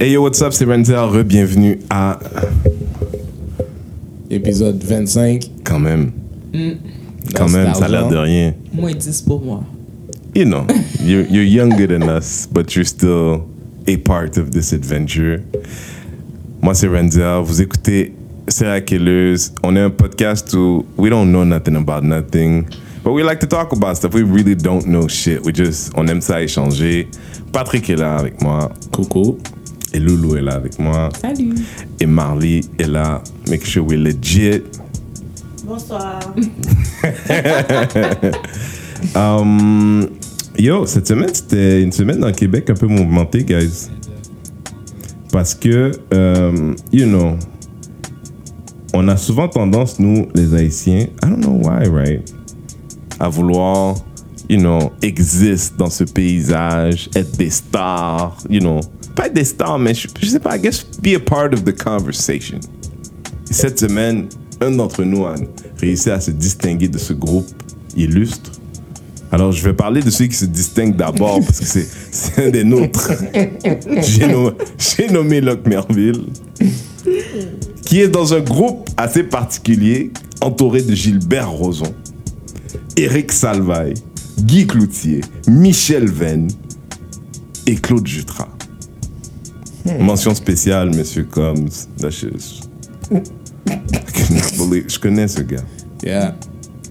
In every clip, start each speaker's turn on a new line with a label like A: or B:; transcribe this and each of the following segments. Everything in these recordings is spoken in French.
A: Hey yo, what's up, c'est Renzel, re-bienvenue à...
B: Épisode 25.
A: Quand même, quand même, ça a l'air de rien.
C: Moins 10 pour moi.
A: You know, you're, you're younger than us, but you're still a part of this adventure. Moi, c'est Renzel, vous écoutez Serial Killers. On est un podcast où we don't know nothing about nothing, but we like to talk about stuff. We really don't know shit. We just, on aime ça échanger. Patrick est là avec moi.
B: Coucou.
A: Et Loulou est là avec moi.
C: Salut.
A: Et Marley est là. Make sure we're legit.
C: Bonsoir.
A: Um, yo, cette semaine, c'était une semaine dans le Québec un peu mouvementée, guys. Parce que, um, you know, on a souvent tendance, nous, les Haïtiens, I don't know why, right? À vouloir, you know, exist dans ce paysage, être des stars, you know. Pas des stars, mais je, je sais pas, I guess be a part of the conversation. Et cette semaine, un d'entre nous a réussi à se distinguer de ce groupe illustre. Alors, je vais parler de celui qui se distingue d'abord parce que c'est- un des nôtres. J'ai nommé, nommé Locke Merville, qui est dans un groupe assez particulier, entouré de Gilbert Rozon, Éric Salvaille, Guy Cloutier, Michel Venn et Claude Jutras. Mention spéciale, Monsieur Combs. That's just- I cannot believe- Je connais ce gars.
B: Yeah.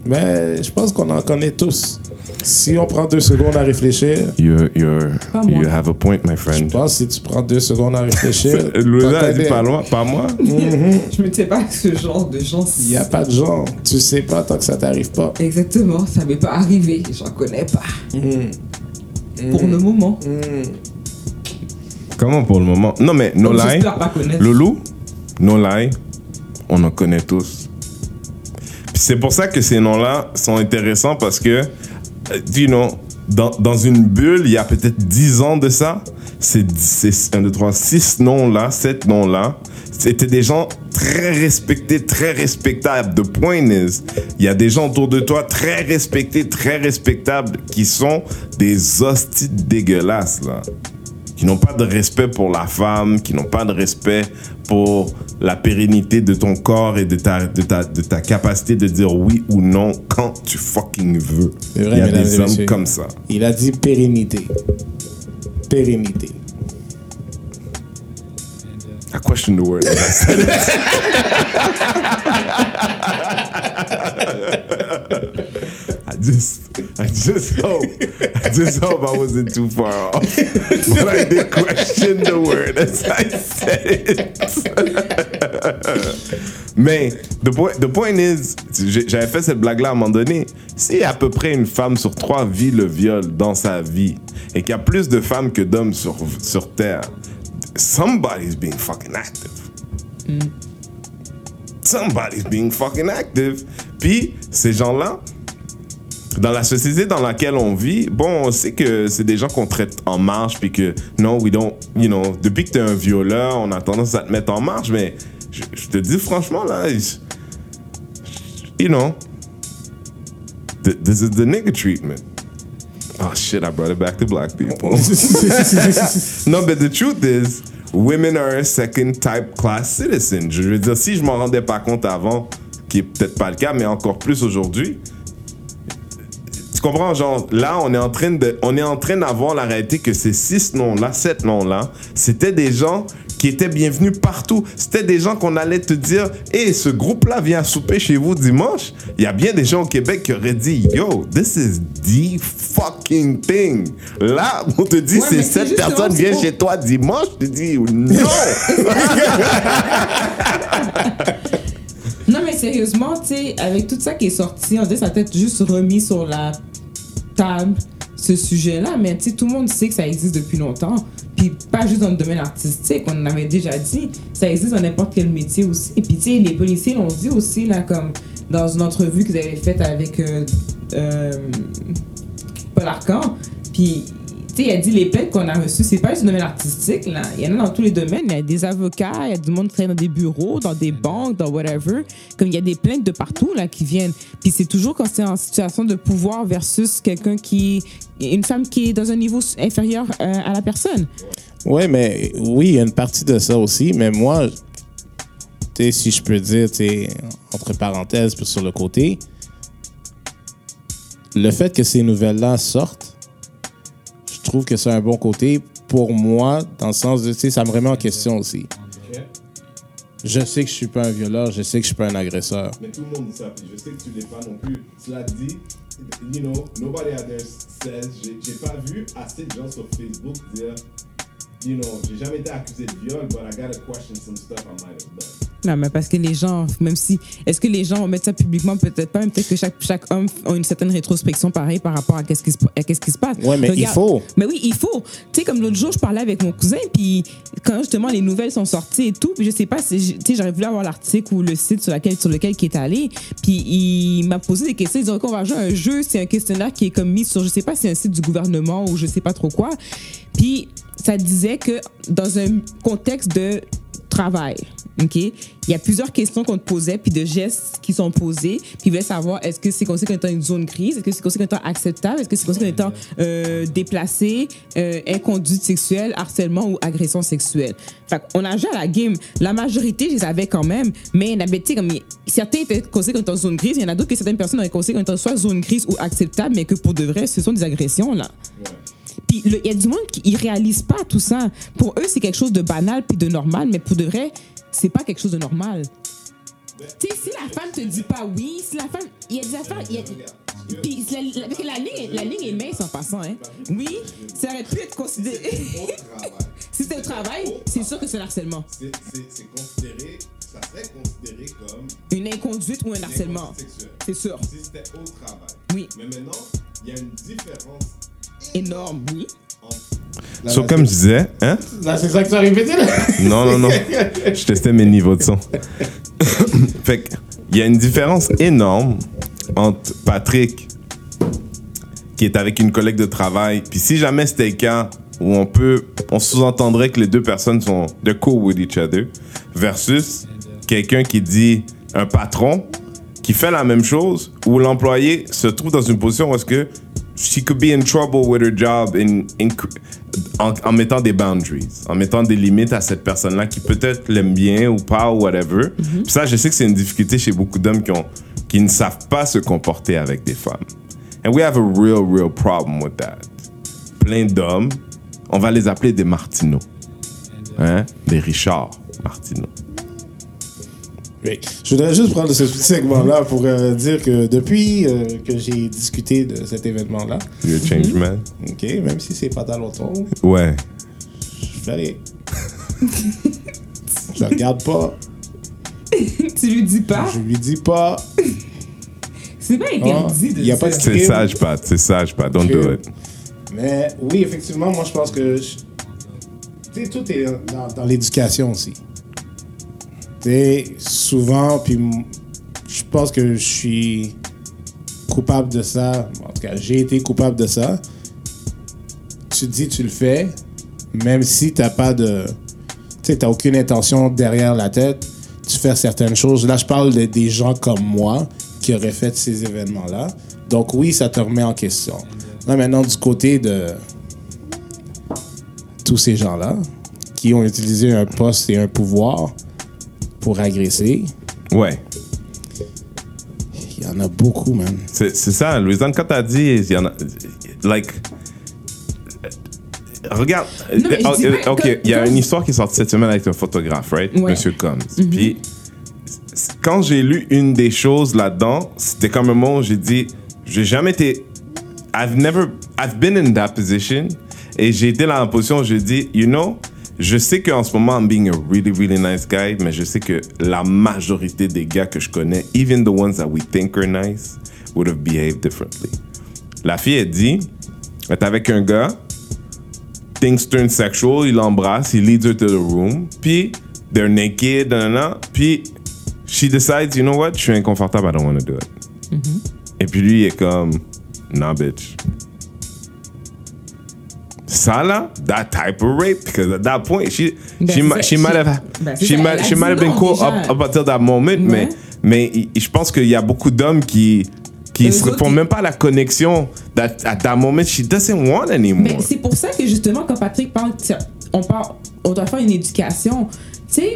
B: Mais je pense qu'on en connaît tous. Si on prend deux secondes à réfléchir,
A: You're, you're, you have a point, my
B: je
A: friend.
B: pense que si tu prends deux secondes à réfléchir,
A: Lola a dit pas loin, pas moi.
C: Je me disais pas que ce genre de gens.
B: Il n'y a pas de genre. Tu sais pas tant que ça t'arrive pas.
C: Exactement, ça m'est pas arrivé. J'en connais pas. Pour le moment.
A: Comment pour le moment? Non mais no lie. Loulou, no lie, on en connaît tous. C'est pour ça que ces noms-là sont intéressants parce que, euh, you know, dans, dans une bulle, il y a peut-être 10 ans de ça, ces 1, 2, 3, 6 noms-là, 7 noms-là, c'était des gens très respectés, très respectables. The point is, il y a des gens autour de toi très respectés, très respectables, qui sont des hosties dégueulasses, là qui n'ont pas de respect pour la femme, qui n'ont pas de respect pour la pérennité de ton corps et de ta, de ta, de ta capacité de dire oui ou non quand tu fucking veux. Il y a des hommes
B: messieurs.
A: comme ça.
B: Il a dit pérennité. Pérennité.
A: I question the word. I just, I just hope, I just hope I wasn't too far off. But I did question the word as I said it. Mais, the point, the point is, j'avais fait cette blague-là à un moment donné. Si à peu près une femme sur trois vit le viol dans sa vie et qu'il y a plus de femmes que d'hommes sur, sur Terre, somebody's being fucking active. Somebody's being fucking active. Puis, ces gens-là, dans la société dans laquelle on vit, bon, on sait que c'est des gens qu'on traite en marche, puis que, non, we don't, you know, depuis que t'es un violeur, on a tendance à te mettre en marche, mais je, te dis franchement, là, je- you know, th- this is the nigga treatment. Oh shit, I brought it back to black people. No, but the truth is, women are a second type class citizen. Je veux dire, si je m'en rendais pas compte avant, qui est peut-être pas le cas, mais encore plus aujourd'hui, tu comprends, genre, là, on est en train de, on est en train d'avoir la réalité que ces six noms-là, sept noms-là, c'était des gens qui étaient bienvenus partout. C'était des gens qu'on allait te dire, hé, ce groupe-là vient souper chez vous dimanche. Il y a bien des gens au Québec qui auraient dit, yo, this is the fucking thing. Là, on te dit,
C: Ouais,
A: ces sept personnes viennent chez toi dimanche. Tu dis, non.
C: Non, mais sérieusement, tu sais, avec tout ça qui est sorti, on dirait que ça a peut-être juste remis sur la table ce sujet-là, mais tu tout le monde sait que ça existe depuis longtemps. Puis pas juste dans le domaine artistique, on en avait déjà dit, ça existe dans n'importe quel métier aussi. Et puis tu sais, les policiers l'ont dit aussi, là, comme dans une entrevue vous avez faite avec euh, euh, Paul Arcan. Puis Tu sais, a dit les plaintes qu'on a reçues, c'est pas juste le domaine artistique, là. Il y en a dans tous les domaines. Il y a des avocats, il y a du monde qui travaille dans des bureaux, dans des banques, dans whatever. Comme il y a des plaintes de partout, là, qui viennent. Puis c'est toujours quand c'est en situation de pouvoir versus quelqu'un qui. Une femme qui est dans un niveau inférieur euh, à la personne.
B: Ouais, mais oui, il y a une partie de ça aussi, mais moi, tu sais, si je peux dire, tu entre parenthèses, sur le côté, le fait que ces nouvelles-là sortent, trouve que c'est un bon côté pour moi, dans le sens de, tu sais, ça me remet en question aussi. Je sais que je suis pas un violeur, je sais que je suis pas un agresseur.
A: Mais tout le monde dit ça, puis je sais que tu l'es pas non plus. Cela dit, you know, nobody out there says, j'ai pas vu assez de gens sur Facebook dire, you know, j'ai jamais été accusé de viol, but I gotta question some stuff I might have done.
C: Non, mais parce que les gens, même si. Est-ce que les gens vont mettre ça publiquement? Peut-être pas, mais peut-être que chaque, chaque homme a une certaine rétrospection pareille par rapport à qu'est-ce qui, se- à qu'est-ce qui se passe.
B: Ouais, mais il faut.
C: Mais oui, il faut. Tu sais, comme l'autre jour, je parlais avec mon cousin, puis quand justement les nouvelles sont sorties et tout, puis je sais pas si. Tu sais, j'aurais voulu avoir l'article ou le site sur, laquelle, sur lequel il est allé, puis il m'a posé des questions. Il dit, OK, on va jouer à un jeu, c'est un questionnaire qui est comme mis sur, je sais pas si c'est un site du gouvernement ou je sais pas trop quoi. Puis ça disait que dans un contexte de travail, OK? Il y a plusieurs questions qu'on te posait, puis de gestes qui sont posés, puis il voulait savoir est-ce que c'est considéré comme étant une zone grise, est-ce que c'est considéré comme étant acceptable, est-ce que c'est considéré comme étant euh, déplacé, euh, inconduite sexuelle, harcèlement ou agression sexuelle? Fait qu'on a joué à la game. La majorité, je les avais quand même, mais tu sais, comme certains étaient considérés comme étant zone grise, il y en a d'autres que certaines personnes auraient considéré comme étant soit zone grise ou acceptable, mais que pour de vrai, ce sont des agressions, là. Puis il y a du monde qui ne réalise pas tout ça. Pour eux, c'est quelque chose de banal puis de normal, mais pour de vrai, c'est pas quelque chose de normal. Tu sais, si la femme te dit pas oui, si la femme. Il y a des affaires. il y a- Puis la, la- parce que la ligne, la ligne est mince en passant. Hein. Oui, ça aurait pu être considéré. si c'était au travail, c'est sûr que c'est un harcèlement.
A: C'est c'est- c'est considéré, ça serait considéré comme
C: Une inconduite ou un harcèlement. C'est sûr.
A: Si c'était au travail.
C: Oui.
A: Mais maintenant, il y a une différence
C: Énorme, oui.
A: So, comme je disais, hein?
B: Là, c'est ça que tu as répété, là?
A: Non, non, non. Je testais mes niveaux de son. fait que, il y a une différence énorme entre Patrick, qui est avec une collègue de travail, puis si jamais c'était le cas où on peut, on sous-entendrait que les deux personnes sont de cool with each other, versus quelqu'un qui dit un patron qui fait la même chose, où l'employé se trouve dans une position où est-ce que she could be in trouble with her job in, in- en, en mettant des boundaries, en mettant des limites à cette personne-là qui peut-être l'aime bien ou pas ou whatever. Puis ça, je sais que c'est une difficulté chez beaucoup d'hommes qui, ont, qui ne savent pas se comporter avec des femmes. And we have a real, real problem with that. Plein d'hommes, on va les appeler des Martineaux. Hein? Des Richard Martineaux.
B: Oui. Je voudrais juste prendre ce petit segment-là pour euh, dire que depuis euh, que j'ai discuté de cet événement-là,
A: You're a change man.
B: ok, même si c'est pas dans longtemps,
A: Ouais.
B: je rien. je regarde pas,
C: tu lui dis pas?
B: je lui dis pas.
C: C'est pas
B: Ah,
C: interdit de
B: y a pas de-
A: C'est sage, Pat. C'est sage, Pat. Don't do it.
B: Mais oui, effectivement, moi je pense que. je- Tu sais, tout est dans, dans l'éducation aussi. Sais, souvent, puis je pense que je suis coupable de ça. En tout cas, j'ai été coupable de ça. Tu dis, tu le fais, même si t'as pas de. Tu sais, t'as aucune intention derrière la tête, tu fais certaines choses. Là, je parle de- des gens comme moi qui auraient fait ces événements-là. Donc, oui, ça te remet en question. Là, maintenant, du côté de tous ces gens-là qui ont utilisé un poste et un pouvoir pour agresser,
A: Ouais.
B: il y en a beaucoup, man.
A: C'est ça, Louisanne, quand t'as dit, il y en a. Like. Regarde,
C: Non, mais je
A: euh, ok, il y a une histoire qui est sortie cette semaine avec un photographe, right?
C: Ouais.
A: Monsieur Combs. Puis, c- quand j'ai lu une des choses là-dedans, c'était comme un moment où j'ai dit, j'ai jamais été, I've never, I've been in that position, et j'ai été dans la position où j'ai dit, you know, je sais qu'en ce moment, I'm being a really, really nice guy, mais je sais que la majorité des gars que je connais, even the ones that we think are nice, would have behaved differently. La fille, elle dit, elle est avec un gars, things turn sexual, il l'embrasse, il leads her to the room, puis they're naked, nanana, puis she decides, you know what, je suis inconfortable, I don't want to do it. Et puis lui, il est comme, nah, bitch. Ça là, that type of rape, because at that point, she,
C: Ben,
A: she,
C: ça,
A: she might have,
C: ben,
A: she might, she
C: dit
A: might have been
C: déjà.
A: up, up until that moment, mais,
C: Ouais.
A: mais i- je pense qu'il y a beaucoup d'hommes qui, qui se
C: ils-
A: même pas la connexion that at that moment she doesn't want anymore.
C: Mais c'est pour ça que justement, quand Patrick parle, on parle, on doit faire une éducation. Tu sais,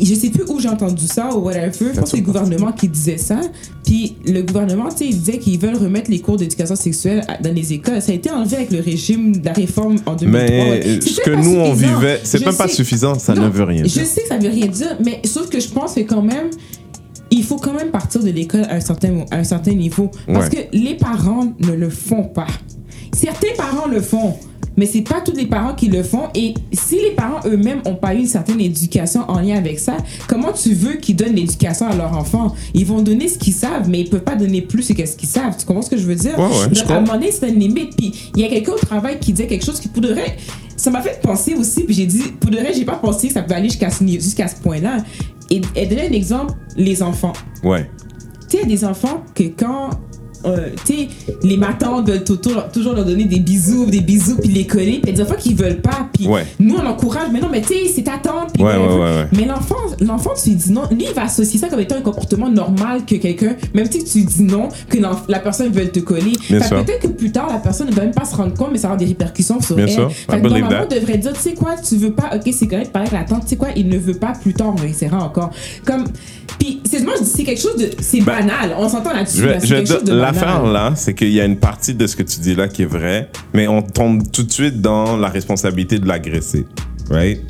C: je sais plus où j'ai entendu ça ou whatever. Je pense que c'est le gouvernement qui disait ça. Puis le gouvernement, tu sais, il disait qu'ils veulent remettre les cours d'éducation sexuelle dans les écoles. Ça a été enlevé avec le régime de la réforme en 2003.
A: Mais
C: ouais.
A: euh, ce que nous on vivait, c'est
C: Je
A: même pas suffisant, ça
C: Non,
A: ne veut rien
C: Je
A: dire.
C: sais que ça veut rien dire, mais sauf que je pense que quand même, il faut quand même partir de l'école à un certain, à un certain niveau. Parce
A: Ouais.
C: que les parents ne le font pas. Certains parents le font, mais c'est pas tous les parents qui le font. Et si les parents eux-mêmes n'ont pas eu une certaine éducation en lien avec ça, comment tu veux qu'ils donnent l'éducation à leur enfant Ils vont donner ce qu'ils savent, mais ils peuvent pas donner plus que ce qu'ils savent. Tu comprends ce que je veux dire?
A: Ouais, ouais, je
C: Donc, à un moment donné, c'est une limite. Puis il y a quelqu'un au travail qui disait quelque chose qui pourrait. Ça m'a fait penser aussi, puis j'ai dit, pour de vrai, j'ai pas pensé que ça pouvait aller jusqu'à ce, point-là. Et elle donnait un exemple, les enfants.
A: Ouais.
C: Tu sais, il y a des enfants que quand. Euh, tu les matants veulent toujours, toujours leur donner des bisous, des bisous, puis les coller. Puis des enfants qui veulent pas. Puis
A: Ouais.
C: nous, on encourage, mais non, mais tu sais, c'est ta tante. puis
A: Ouais, ouais.
C: Mais l'enfant, l'enfant, tu lui dis non. Lui, il va associer ça comme étant un comportement normal que quelqu'un, même si tu dis non, que la personne veut te coller. Peut-être que plus tard, la personne ne va même pas se rendre compte, mais ça avoir des répercussions sur
A: Bien
C: elle.
A: sûr. I
C: Fait que
A: believe
C: normalement,
A: that.
C: on devrait dire, tu sais quoi, tu veux pas, ok, c'est correct, pareil la tante, tu sais quoi, il ne veut pas, plus tard, on essaiera encore. Comme, puis, c'est moi, je dis, c'est quelque chose de, c'est
A: Ben,
C: banal, on s'entend là-dessus, là,
A: L'affaire là, c'est qu'il y a une partie de ce que tu dis là qui est vrai, mais on tombe tout de suite dans la responsabilité de l'agresser. Right?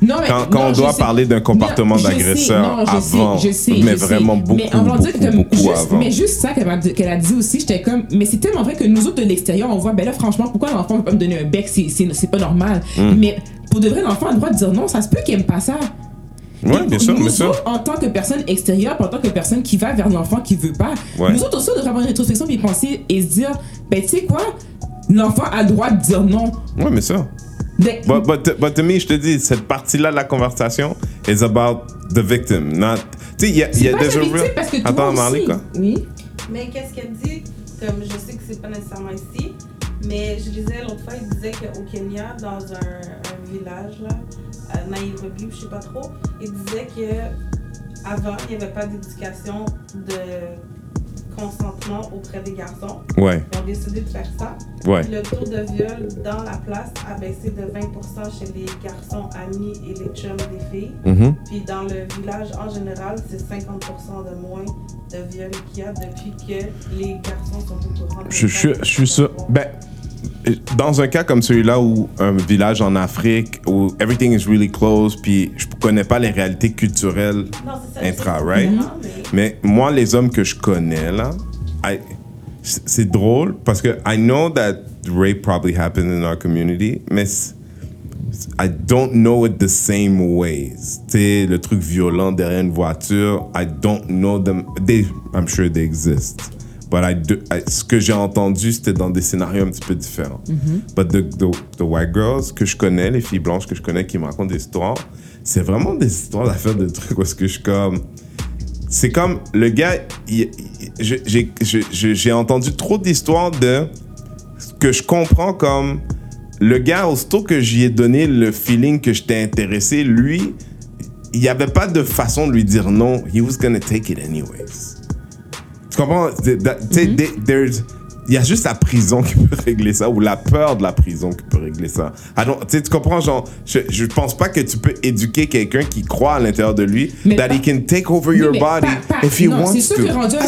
C: Non, mais,
A: Quand- quand
C: non,
A: on doit parler d'un comportement d'agresseur avant,
C: sais, je sais,
A: mais
C: je sais.
A: vraiment beaucoup,
C: Mais on va dire
A: beaucoup,
C: comme
A: beaucoup
C: juste,
A: avant.
C: Mais juste ça qu'elle a, dit aussi, j'étais comme, mais c'est tellement vrai que nous autres de l'extérieur, on voit, ben là, franchement, pourquoi l'enfant ne peut pas me donner un bec, c'est pas normal.
A: Hmm.
C: Mais pour de vrai, l'enfant a le droit de dire non, ça se peut qu'il aime pas ça.
A: Ouais, bien sûr,
C: nous
A: bien sûr.
C: autres, en tant que personne extérieure, en tant que personne qui va vers l'enfant qui veut pas,
A: Ouais.
C: nous autres aussi, on devrait avoir une rétrospection puis penser et se dire, ben tu sais quoi, l'enfant a le droit de dire non.
A: Ouais, mais ça.
C: Ben,
A: But, but, but to me, je te dis, cette partie-là de la conversation is about the victim, not. Tu sais, il y a, y
C: c'est
A: a
C: victime
A: real-
C: parce que toi
A: Attends, Marley, quoi?
C: Oui.
D: Mais qu'est-ce qu'elle dit? Comme je sais que c'est pas nécessairement ici, mais je lisais l'autre fois, il disait qu'au Kenya, dans un, un village, là, Nairobi, ou je sais pas trop, il disait que avant il n'y avait pas d'éducation de consentement auprès des garçons.
A: Ouais,
D: Ils ont décidé de faire ça.
A: ouais.
D: Le taux de viol dans la place a baissé de 20% chez les garçons amis et les chums des filles.
A: Mhm.
D: Puis dans le village en général, c'est 50% de moins de viols qu'il y a depuis que les garçons sont au courant.
A: Je, je suis sûr. Ben, dans un cas comme celui-là où un village en Afrique où everything is really close, puis je connais pas les réalités culturelles
D: Non, c'est ça,
A: intra, right?
D: mais-
A: Mais moi, les hommes que je connais là, I- c'est drôle parce que I know that rape probably happened in our community, mais I don't know it the same ways. Tu le truc violent derrière une voiture, I don't know them. They, I'm sure they exist. But I do, I- ce que j'ai entendu, c'était dans des scénarios un petit peu différents. But the, the, the white girls que je connais, les filles blanches que je connais qui me racontent des histoires, c'est vraiment des histoires d'affaires de trucs parce que je comme c'est comme le gars, j'ai entendu trop d'histoires de que je comprends comme le gars, aussitôt que j'y ai donné le feeling que j'étais intéressé, lui, il n'y avait pas de façon de lui dire non. He was gonna take it anyways. Tu comprends? Tu sais, there- there's- il y a juste la prison qui peut régler ça ou la peur de la prison qui peut régler ça. I don't- tu comprends, genre, je, je pense pas que tu peux éduquer quelqu'un qui croit à l'intérieur de lui
C: Mais
A: that
C: pas-
A: he can take over your body
C: pas- pas-
A: if he
C: non,
A: wants
C: c'est sûr
A: to.
C: que rendu, à,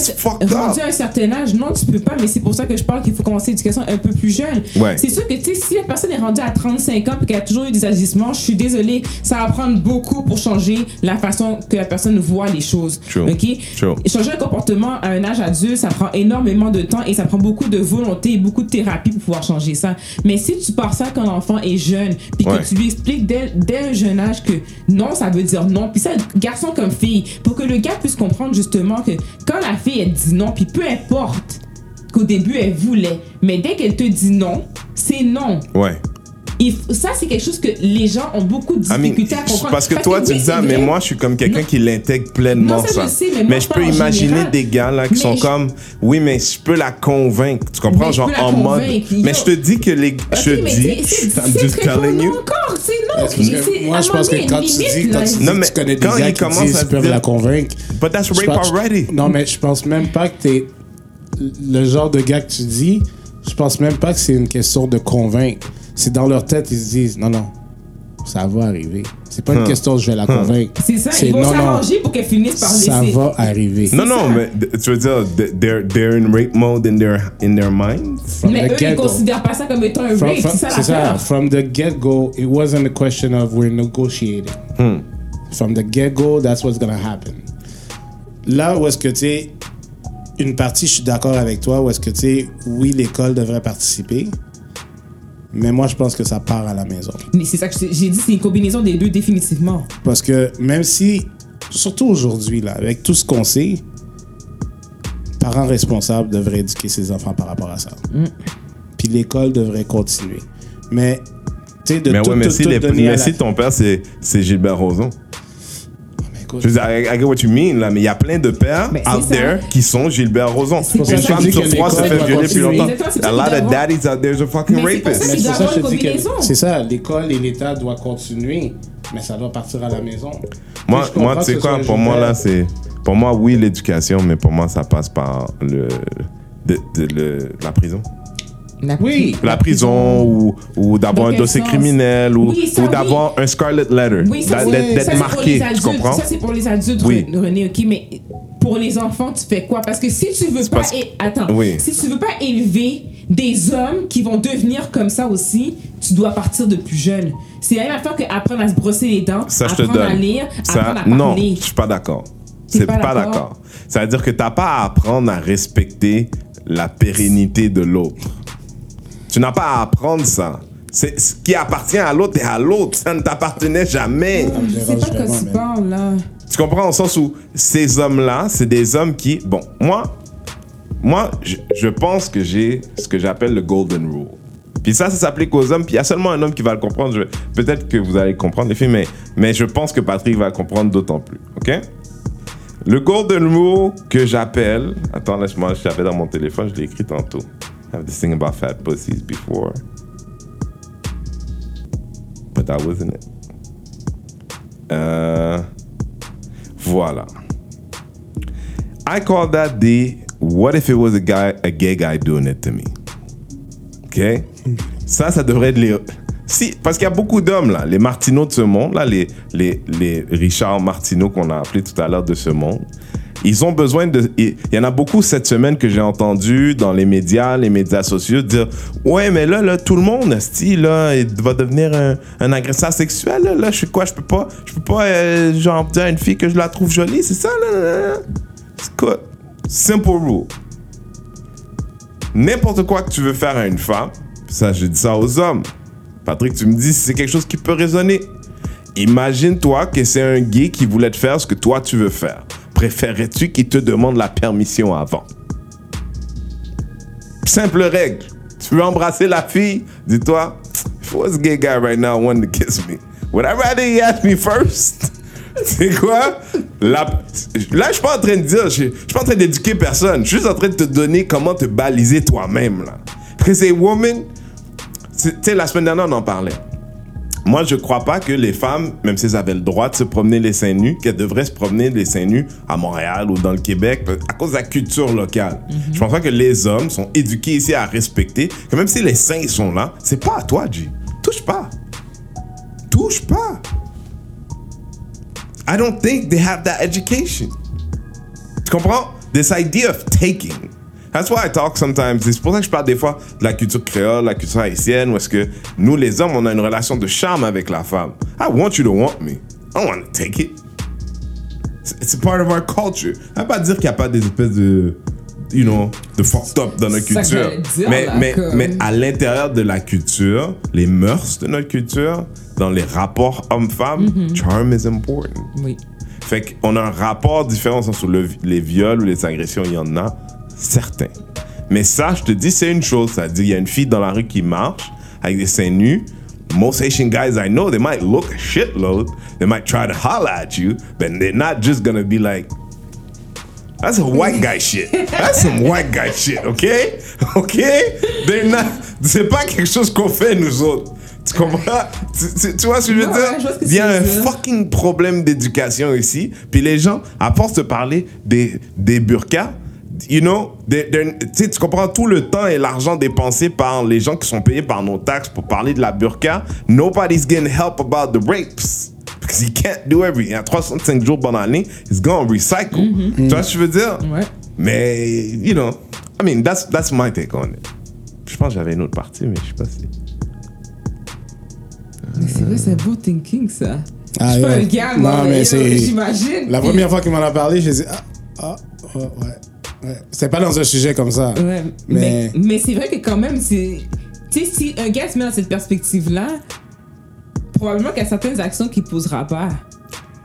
C: rendu à un certain âge, non, tu peux pas, mais c'est pour ça que je parle qu'il faut commencer l'éducation un peu plus jeune.
A: Ouais.
C: C'est sûr que tu sais, si la personne est rendue à 35 ans et qu'elle a toujours eu des agissements, je suis désolée, ça va prendre beaucoup pour changer la façon que la personne voit les choses.
A: True.
C: OK?
A: True.
C: Changer un comportement à un âge adulte, ça prend énormément de temps et ça prend beaucoup de volonté et beaucoup de thérapie pour pouvoir changer ça. Mais si tu pars ça quand l'enfant est jeune, puis
A: Ouais.
C: que tu lui expliques dès, dès un jeune âge que non, ça veut dire non, puis ça, garçon comme fille, pour que le gars puisse comprendre justement que quand la fille, elle dit non, puis peu importe qu'au début, elle voulait, mais dès qu'elle te dit non, c'est non.
A: Ouais.
C: Il ça, c'est quelque chose que les gens ont beaucoup de
A: I mean,
C: difficultés à comprendre.
A: parce que toi, tu
C: oui,
A: dis ça, mais
C: vrai.
A: moi, je suis comme quelqu'un qui l'intègre pleinement,
C: Non, ça,
A: ça.
C: je sais, mais moi, je
A: je peux imaginer
C: général.
A: des gars, là, qui
C: Mais
A: sont
C: je-
A: comme, oui, mais je peux la convaincre. Tu comprends?
C: Mais
A: Genre, en mode. Mais je te dis que les. Je te
C: mais
A: dis.
C: c'est- très
A: telling you.
C: encore, c'est non.
B: Moi, je pense que quand tu dis, quand tu,
A: Non,
B: dis,
A: mais
B: tu connais des
A: quand
B: gars qui disent peuvent la convaincre.
A: But that's rape already.
B: Non, mais je pense même pas que t'es le genre de gars que tu dis. Je pense même pas que c'est une question de convaincre. C'est dans leur tête, ils se disent non, non, ça va arriver. C'est pas une question je vais la convaincre.
C: C'est ça,
B: C'est
C: ils vont s'arranger pour qu'elle finisse par
B: ça
C: laisser.
B: va arriver.
A: Non, non,
C: ça.
A: mais tu veux dire, th- they're, they're in rape mode in their, in their mind?
B: From
C: Mais
B: the
C: eux, ils
B: get-go.
C: considèrent pas ça comme étant un
B: From-
C: rape,
B: from-
C: c'est ça
B: c'est ça. From the get go, it wasn't a question of we're negotiating. From the get go, that's what's gonna happen. Là où est-ce que tu sais, une partie, je suis d'accord avec toi, où est-ce que tu sais, oui, l'école devrait participer, mais moi, je pense que ça part à la maison.
C: Mais c'est ça que j'ai dit, c'est une combinaison des deux définitivement.
B: Parce que même si, surtout aujourd'hui, là, avec tout ce qu'on sait, parents responsables devraient éduquer ses enfants par rapport à ça. Puis l'école devrait continuer. Mais, tu sais, de
A: Mais
B: tout,
A: ouais, mais
B: tout-
A: si,
B: tout
A: les-
B: donner à
A: mais
B: la-
A: si ton père, c'est c'est Gilbert Rozon. Je veux dire, I, I get what you mean, là, mais il y a plein de pères
C: Mais c'est
A: out
C: ça.
A: there qui sont Gilbert Rozon. Une
C: ça que
A: femme
B: dis
A: sur
B: que
A: trois se
B: l'école
A: fait
B: doit
A: violer depuis
B: continuer.
A: longtemps. A lot of daddies out there are fucking
C: Mais c'est pour ça
A: rapists.
B: Mais
C: Il doit
B: c'est ça
C: avoir
B: que
C: une
B: je te dis
C: combinaison.
B: que c'est ça, l'école et l'État doivent continuer, mais ça doit partir à la maison.
A: Moi,
B: Je comprends
A: moi tu
B: que
A: sais
B: ce
A: quoi,
B: soit
A: pour moi, là, c'est. Pour moi, oui, l'éducation, mais pour moi, ça passe par le. de- de- le- la prison.
C: La-
B: Oui.
A: La prison ou, ou d'avoir un dossier
C: sens?
A: criminel ou,
C: Oui, ça,
A: ou d'avoir un scarlet letter.
C: Oui,
A: d'être marqué,
C: les
A: tu
C: adultes.
A: comprends?
C: Ça, c'est pour les adultes,
A: Oui.
C: René, ok, mais pour les enfants, tu fais quoi? Parce que si tu veux pas.
A: parce-
C: é- Attends.
A: Oui.
C: Si tu veux pas élever des hommes qui vont devenir comme ça aussi, tu dois partir de plus jeune. C'est la même affaire qu'apprendre à se brosser les dents,
A: Ça, je te
C: apprendre à
A: donne.
C: lire,
A: Ça,
C: apprendre à
A: non, je suis pas d'accord. C'est
C: pas d'accord?
A: Ça veut dire que t'as pas à apprendre à respecter la pérennité de l'autre. Tu n'as pas à apprendre ça. C'est ce qui appartient à l'autre et à l'autre. Ça ne t'appartenait jamais.
C: Je sais pas de quoi tu parles, là.
A: Tu comprends au sens où ces hommes-là, c'est des hommes qui, bon, moi, moi, je, je pense que j'ai ce que j'appelle le golden rule. Puis ça, ça s'applique aux hommes. Puis il y a seulement un homme qui va le comprendre. Je- Peut-être que vous allez comprendre les filles, mais, mais je pense que Patrick va le comprendre d'autant plus. OK? Le golden rule que j'appelle. Attends, laisse-moi, je l'avais dans mon téléphone, je l'ai écrit tantôt. I have this thing about fat pussies before. But that wasn't it. Euh, voilà. I call that the what if it was a guy, a gay guy doing it to me? OK? Ça, ça devrait être les. Si, parce qu'il y a beaucoup d'hommes, là, les Martineaux de ce monde, là, les, les, les Richard Martineau qu'on a appelé tout à l'heure de ce monde, ils ont besoin de. Il y en a beaucoup cette semaine que j'ai entendu dans les médias, les médias sociaux, dire Ouais, mais là, là tout le monde, style, là, il va devenir un, un agresseur sexuel. Là, là, je suis quoi Je peux pas, je peux pas euh, genre, dire à une fille que je la trouve jolie, c'est ça là. Écoute, simple rule. N'importe quoi que tu veux faire à une femme, ça, je dis ça aux hommes. Patrick, tu me dis si c'est quelque chose qui peut résonner. Imagine-toi que c'est un gay qui voulait te faire ce que toi tu veux faire. Préférerais-tu qu'il te demande la permission avant? Simple règle. Tu veux embrasser la fille? Dis-toi, if a gay guy right now wanting to kiss me, would I rather he ask me first? C'est quoi? La- Là, je suis pas en train de dire, je suis pas en train d'éduquer personne. Je suis juste en train de te donner comment te baliser toi-même. Parce que c'est woman. Tu sais, la semaine dernière, on en parlait. Moi, je crois pas que les femmes, même si elles avaient le droit de se promener les seins nus, qu'elles devraient se promener les seins nus à Montréal ou dans le Québec à cause de la culture locale. Je pense pas que les hommes sont éduqués ici à respecter que même si les seins sont là, c'est pas à toi, G. Touche pas. Touche pas. I don't think they have that education. Tu comprends? This idea of taking. That's why I talk sometimes. C'est pour ça que je parle des fois de la culture créole, la culture haïtienne, où est-ce que nous, les hommes, on a une relation de charme avec la femme. I want you to want me. I want to take it. It's- part of our culture. Ça veut pas dire qu'il n'y a pas des espèces de, you know, de fucked up dans notre
C: ça
A: culture.
C: dire,
A: mais,
C: là,
A: mais,
C: comme-
A: mais à l'intérieur de la culture, les mœurs de notre culture, dans les rapports homme-femme,
C: Mm-hmm.
A: charm is important.
C: Oui.
A: Fait qu'on a un rapport différent sur le- les viols ou les agressions, il y en a certains. Mais ça, je te dis, c'est une chose. Ça dit, il y a une fille dans la rue qui marche avec des seins nus. most Haitian guys I know, they might look a shitload. They might try to holler at you, but they're not just gonna be like, that's a white guy shit. That's some white guy shit, okay? Okay? They're not. C'est pas quelque chose qu'on fait nous autres. Tu comprends? Tu, tu- tu vois ce que je veux dire? Il y a un fucking problème d'éducation ici. Puis les gens, à force de parler des, des burkas, you know, tu comprends tout le temps et l'argent dépensé par les gens qui sont payés par nos taxes pour parler de la burqa. Nobody's getting help about the rapes. Because he can't do everything. À 365 jours pendant l'année, he's gonna recycle. Tu vois ce que je veux dire?
C: Ouais.
A: Mais, you know, I mean, that's, that's my take on it. Je pense que j'avais une autre partie, mais je sais pas si.
C: Mais c'est vrai, c'est beau thinking, ça.
B: Ah,
C: je suis pas un gars,
B: Non,
C: moi,
B: mais
C: yo,
B: c'est-
C: J'imagine.
B: La première fois qu'il m'en a parlé, j'ai dit ah, ah, ouais, ouais. Ouais. C'était pas dans un sujet comme ça.
C: Ouais, mais,
B: Mais-
C: mais c'est vrai que quand même, c'est. Tu sais, si un gars se met dans cette perspective-là, probablement qu'il y a certaines actions qu'il posera pas.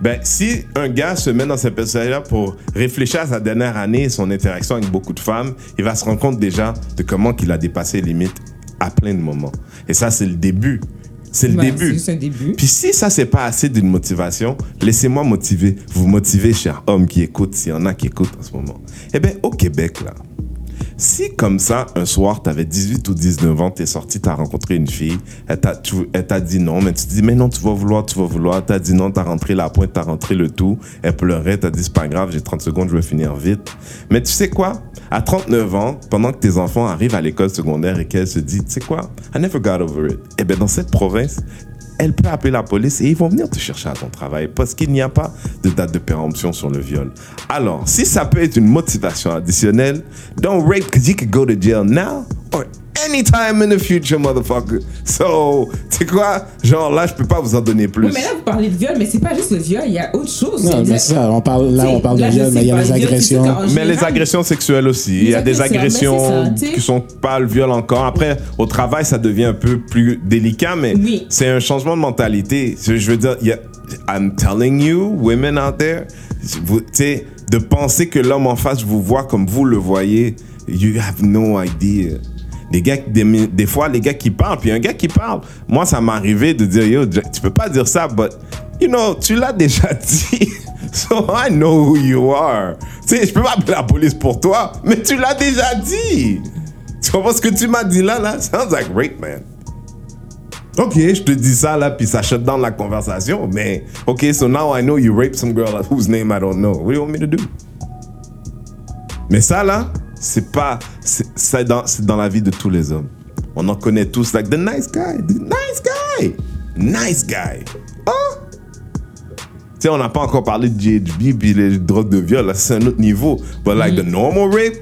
A: Ben, si un gars se met dans cette personne-là pour réfléchir à sa dernière année et son interaction avec beaucoup de femmes, il va se rendre compte déjà de comment qu'il a dépassé les limites à plein de moments. Et ça, c'est le début. C'est le début.
C: C'est juste un début.
A: Puis si ça, c'est pas assez d'une motivation, laissez-moi motiver. Vous motivez, chers hommes qui écoutent, s'il y en a qui écoutent en ce moment. Eh bien, au Québec, là, si comme ça, un soir, tu avais 18 ou 19 ans, tu es sorti, tu as rencontré une fille, elle t'a dit non, mais tu te dis, mais non, tu vas vouloir, tu vas vouloir, tu as dit non, tu as rentré la pointe, tu as rentré le tout, elle pleurait, tu as dit, c'est pas grave, j'ai 30 secondes, je vais finir vite. Mais tu sais quoi? À 39 ans, pendant que tes enfants arrivent à l'école secondaire et qu'elle se dit, tu sais quoi? I never got over it. Eh bien, dans cette province, elle peut appeler la police et ils vont venir te chercher à ton travail parce qu'il n'y a pas de date de péremption sur le viol. Alors, si ça peut être une motivation additionnelle, don't rape because you could go to jail now or anytime in the future, motherfucker. So, tu sais quoi? Genre là, je peux pas vous en donner plus.
C: Oui, mais là, vous parlez de viol, mais c'est pas juste le viol, il y a autre chose.
B: Non, mais c'est ça, on parle, là, on parle
C: là,
B: de viol, mais il y a les agressions.
A: Mais les agressions sexuelles aussi. Il y a des
C: agressions, ça,
A: qui sont pas le viol encore. Après, au travail, ça devient un peu plus délicat, mais
C: Oui.
A: c'est un changement de mentalité. Je veux dire, il y a- I'm telling you, women out there, vous- tu sais, de penser que l'homme en face vous voit comme vous le voyez, you have no idea. Des gars, des, fois, les gars qui parlent, puis un gars qui parle, moi, ça m'est arrivé de dire, yo, tu peux pas dire ça, but, you know, tu l'as déjà dit. So I know who you are. Tu sais, je peux pas appeler la police pour toi, mais tu l'as déjà dit. Tu comprends ce que tu m'as dit là, là? Sounds like rape, man. Ok, je te dis ça là, puis ça shut down la conversation, mais ok, so now I know you raped some girl whose name I don't know. What do you want me to do? Mais ça là, c'est pas. C'est dans, la vie de tous les hommes. On en connaît tous, like the nice guy, the nice guy, nice guy. Hein? Tu sais, on n'a pas encore parlé de GHB puis les drogues de viol, c'est un autre niveau. But like the normal rape,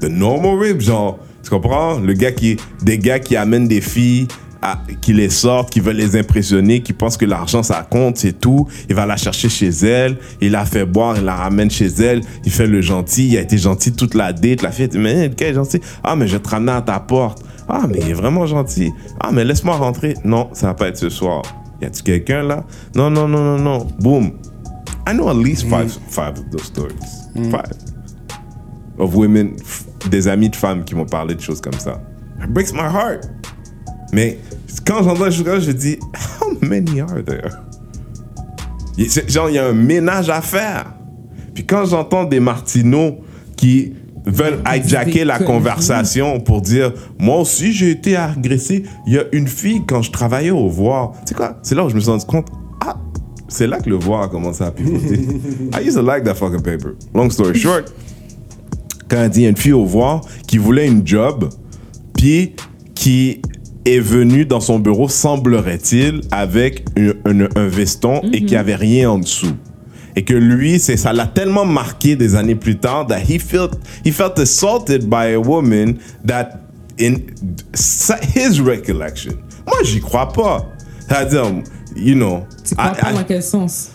A: the normal rape, genre, tu comprends? Le gars qui, des gars qui amènent des filles, à- qui les sortent, qui veulent les impressionner, qui pensent que l'argent ça compte, c'est tout. Il va la chercher chez elle, il la fait boire, il la ramène chez elle, il fait le gentil, il a été gentil toute la date, la dit, mais est gentil. Ah, mais je vais te ramener à ta porte. Ah, mais il est vraiment gentil. Ah, mais laisse-moi rentrer. Non, ça va pas être ce soir. Y a-tu quelqu'un là? Non, non, non, non, non. Boom. I know at least five, five of those stories. Five. Of women, des amis de femmes qui m'ont parlé de choses comme ça. It breaks my heart. Mais quand j'entends ça, je dis, how many are there? Genre, il y a un ménage à faire. Puis quand j'entends des martineaux qui veulent hijacker la conversation pour dire, moi aussi j'ai été agressé. Il y a une fille quand je travaillais au voir. Tu sais quoi? C'est là où je me suis rendu compte, ah, c'est là que le voir a commencé à pivoter. I used to like that fucking paper. Long story short, quand il y a une fille au voir qui voulait une job, puis qui est venue dans son bureau, semblerait-il, avec un, un- un veston et qui avait rien en dessous. Et que lui, c'est ça l'a tellement marqué des années plus tard that he felt he felt assaulted by a woman that in his recollection. Moi, j'y crois pas. C'est-à-dire, you know,
C: Tu crois
A: I-
C: pas
A: I-
C: dans quel sens?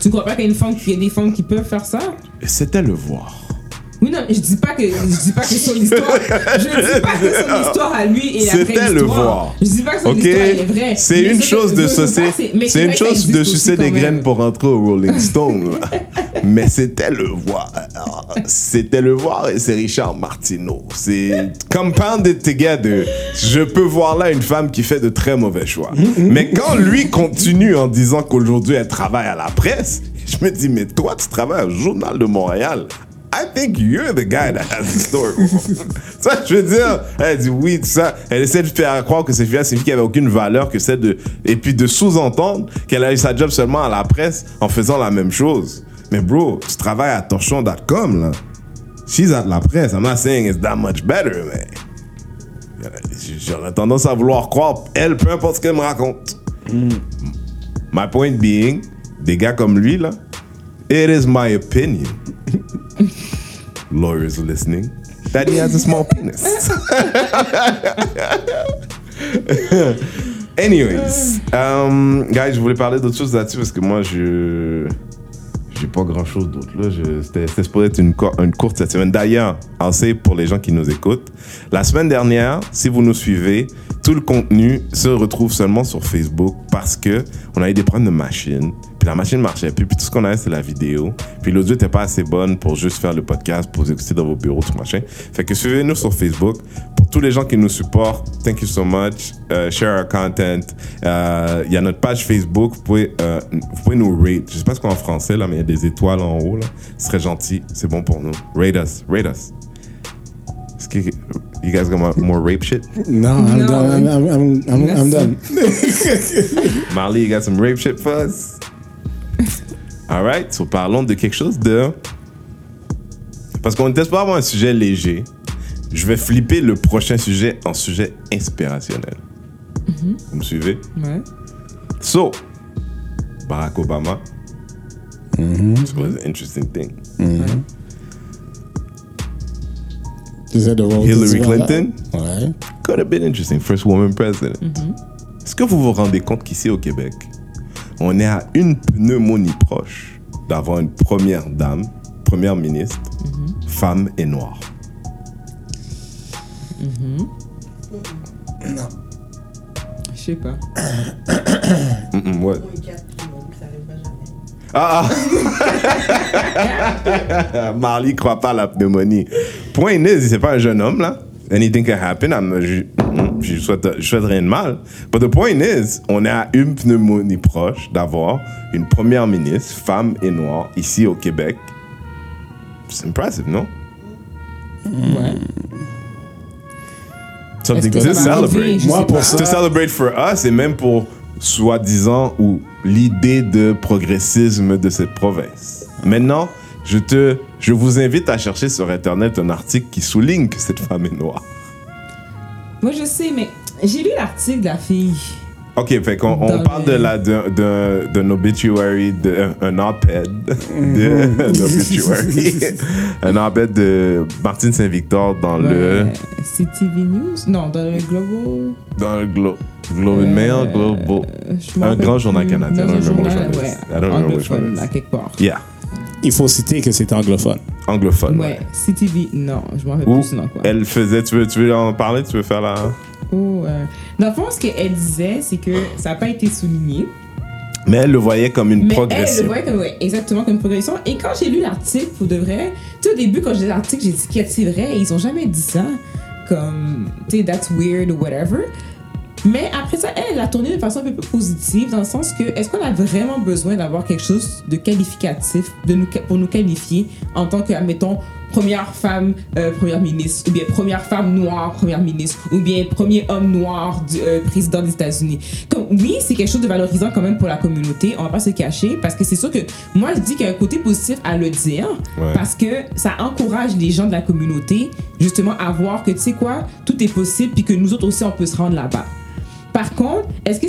C: Tu crois pas qu'il y a, une femme, qu'il y a des femmes qui peuvent faire ça?
A: C'était le voir.
C: Oui, non, je dis pas que je dis pas que son histoire. Je dis pas que son histoire à lui est la vraie
A: C'était le voir.
C: Je dis pas que son
A: Ok,
C: histoire est vraie.
A: c'est une chose de sucer, c'est une chose de sucer des graines pour rentrer au Rolling Stone. Mais c'était le voir. C'était le voir et c'est Richard Martineau. C'est compounded together. Je peux voir là une femme qui fait de très mauvais choix. Mais quand lui continue en disant qu'aujourd'hui elle travaille à la presse, je me dis, mais toi, tu travailles au Journal de Montréal. I think you're the guy that has the story. ça, je veux dire, elle dit oui, tout ça. Elle essaie de faire croire que c'est fille c'est une fille qui avait aucune valeur que celle de. Et puis de sous-entendre qu'elle a eu sa job seulement à la presse en faisant la même chose. Mais bro, tu travailles à torchon.com, là. She's at la presse. I'm not saying it's that much better, mais. J'aurais tendance à vouloir croire, elle, peu importe ce qu'elle me raconte. My point being, des gars comme lui, là, it is my opinion. Lawyers are listening, that he has a small penis. Anyways, um, guys, je voulais parler d'autre chose là-dessus parce que moi, je. J'ai pas grand chose d'autre. là. Je- C'était c'était supposé être une, une courte cette semaine. D'ailleurs, c'est pour les gens qui nous écoutent. La semaine dernière, si vous nous suivez, tout le contenu se retrouve seulement sur Facebook parce que on a eu des problèmes de machine. Puis la machine marchait plus. Puis tout ce qu'on avait, c'est la vidéo. Puis l'audio n'était pas assez bonne pour juste faire le podcast, pour vous écouter dans vos bureaux, tout machin. Fait que suivez-nous sur Facebook. Pour tous les gens qui nous supportent, thank you so much. Euh, share our content. Euh, Il y a notre page Facebook. Vous pouvez, euh, vous pouvez nous rate. Je sais pas ce qu'on en français, là, mais des étoiles en haut. Là. Ce serait gentil. C'est bon pour nous. Rate us. Rate us. Est-ce que you guys got more, more rape shit?
B: No, I'm
C: No.
B: done. I'm, I'm, I'm, I'm, I'm done.
A: Marley, you got some rape shit for us? All right, so parlons de quelque chose de... Parce qu'on était pas avoir un sujet léger. Je vais flipper le prochain sujet en sujet inspirationnel. Vous me suivez?
C: Ouais.
A: So, Barack Obama. This was an interesting thing.
B: J'essaie de voir
A: Hillary
B: où tu vas, là.
A: Clinton?
B: Ouais.
A: Could have been interesting. First woman president. Est-ce que vous vous rendez compte qu'ici au Québec, on est à une pneumonie proche d'avoir une première dame, première ministre, femme et noire?
C: Je sais pas.
A: Ah, ah. Marley croit pas à la pneumonie. Point is, c'est pas un jeune homme, là. Anything can happen. I'm- je, mm, je, souhaite, je souhaite rien de mal. But the point is, on est à une pneumonie proche d'avoir une première ministre, femme et noire, ici au Québec. C'est impressive, non?
C: Ouais.
A: Something to celebrate.
B: Moi, pour ça-
A: To celebrate for us et même pour soi-disant ou l'idée de progressisme de cette province. Maintenant, je te, je vous invite à chercher sur internet un article qui souligne que cette femme est noire.
C: Moi, je sais, mais j'ai lu l'article de la fille.
A: Ok, fait qu'on on parle
C: le-
A: de la d'un- d'un d'un obituary, de, un op-ed, de, un obituary, un op-ed de Martine Saint-Victor dans le.
C: CTV News? Non, dans le Global.
A: dans le Glo Globe and Mail,
C: Euh,
A: un grand journal canadien.
C: Dans un journal, ouais, anglophone,
A: is.
C: à quelque part.
A: yeah,
B: Il faut citer que c'est anglophone.
A: anglophone.
C: Ouais, CTV, non, je m'en rappelle plus sinon quoi.
A: elle faisait, tu veux, tu veux en parler, tu veux faire la...
C: Oh, euh, Dans le fond, ce qu'elle disait, c'est que ça n'a pas été souligné.
A: Mais elle le voyait comme une
C: Mais elle
A: progression.
C: le voyait comme, ouais, exactement comme une progression. Et quand j'ai lu l'article, pour de vrai, tu sais, au début, quand j'ai lu l'article, j'ai dit que c'est vrai, ils ont jamais dit ça. Comme, tu sais, that's weird ou whatever. Mais après ça, elle, elle a tourné de façon un peu plus positive, dans le sens que, est-ce qu'on a vraiment besoin d'avoir quelque chose de qualificatif de nous, pour nous qualifier en tant que, admettons, première femme euh, première ministre, ou bien première femme noire première ministre, ou bien premier homme noir du, euh, président des États-Unis? Comme, oui, c'est quelque chose de valorisant quand même pour la communauté, on va pas se cacher, parce que c'est sûr que moi, je dis qu'il y a un côté positif à le dire,
A: Ouais.
C: parce que ça encourage les gens de la communauté, justement, à voir que, tu sais quoi, tout est possible, puis que nous autres aussi, on peut se rendre là-bas. Par contre, est-ce que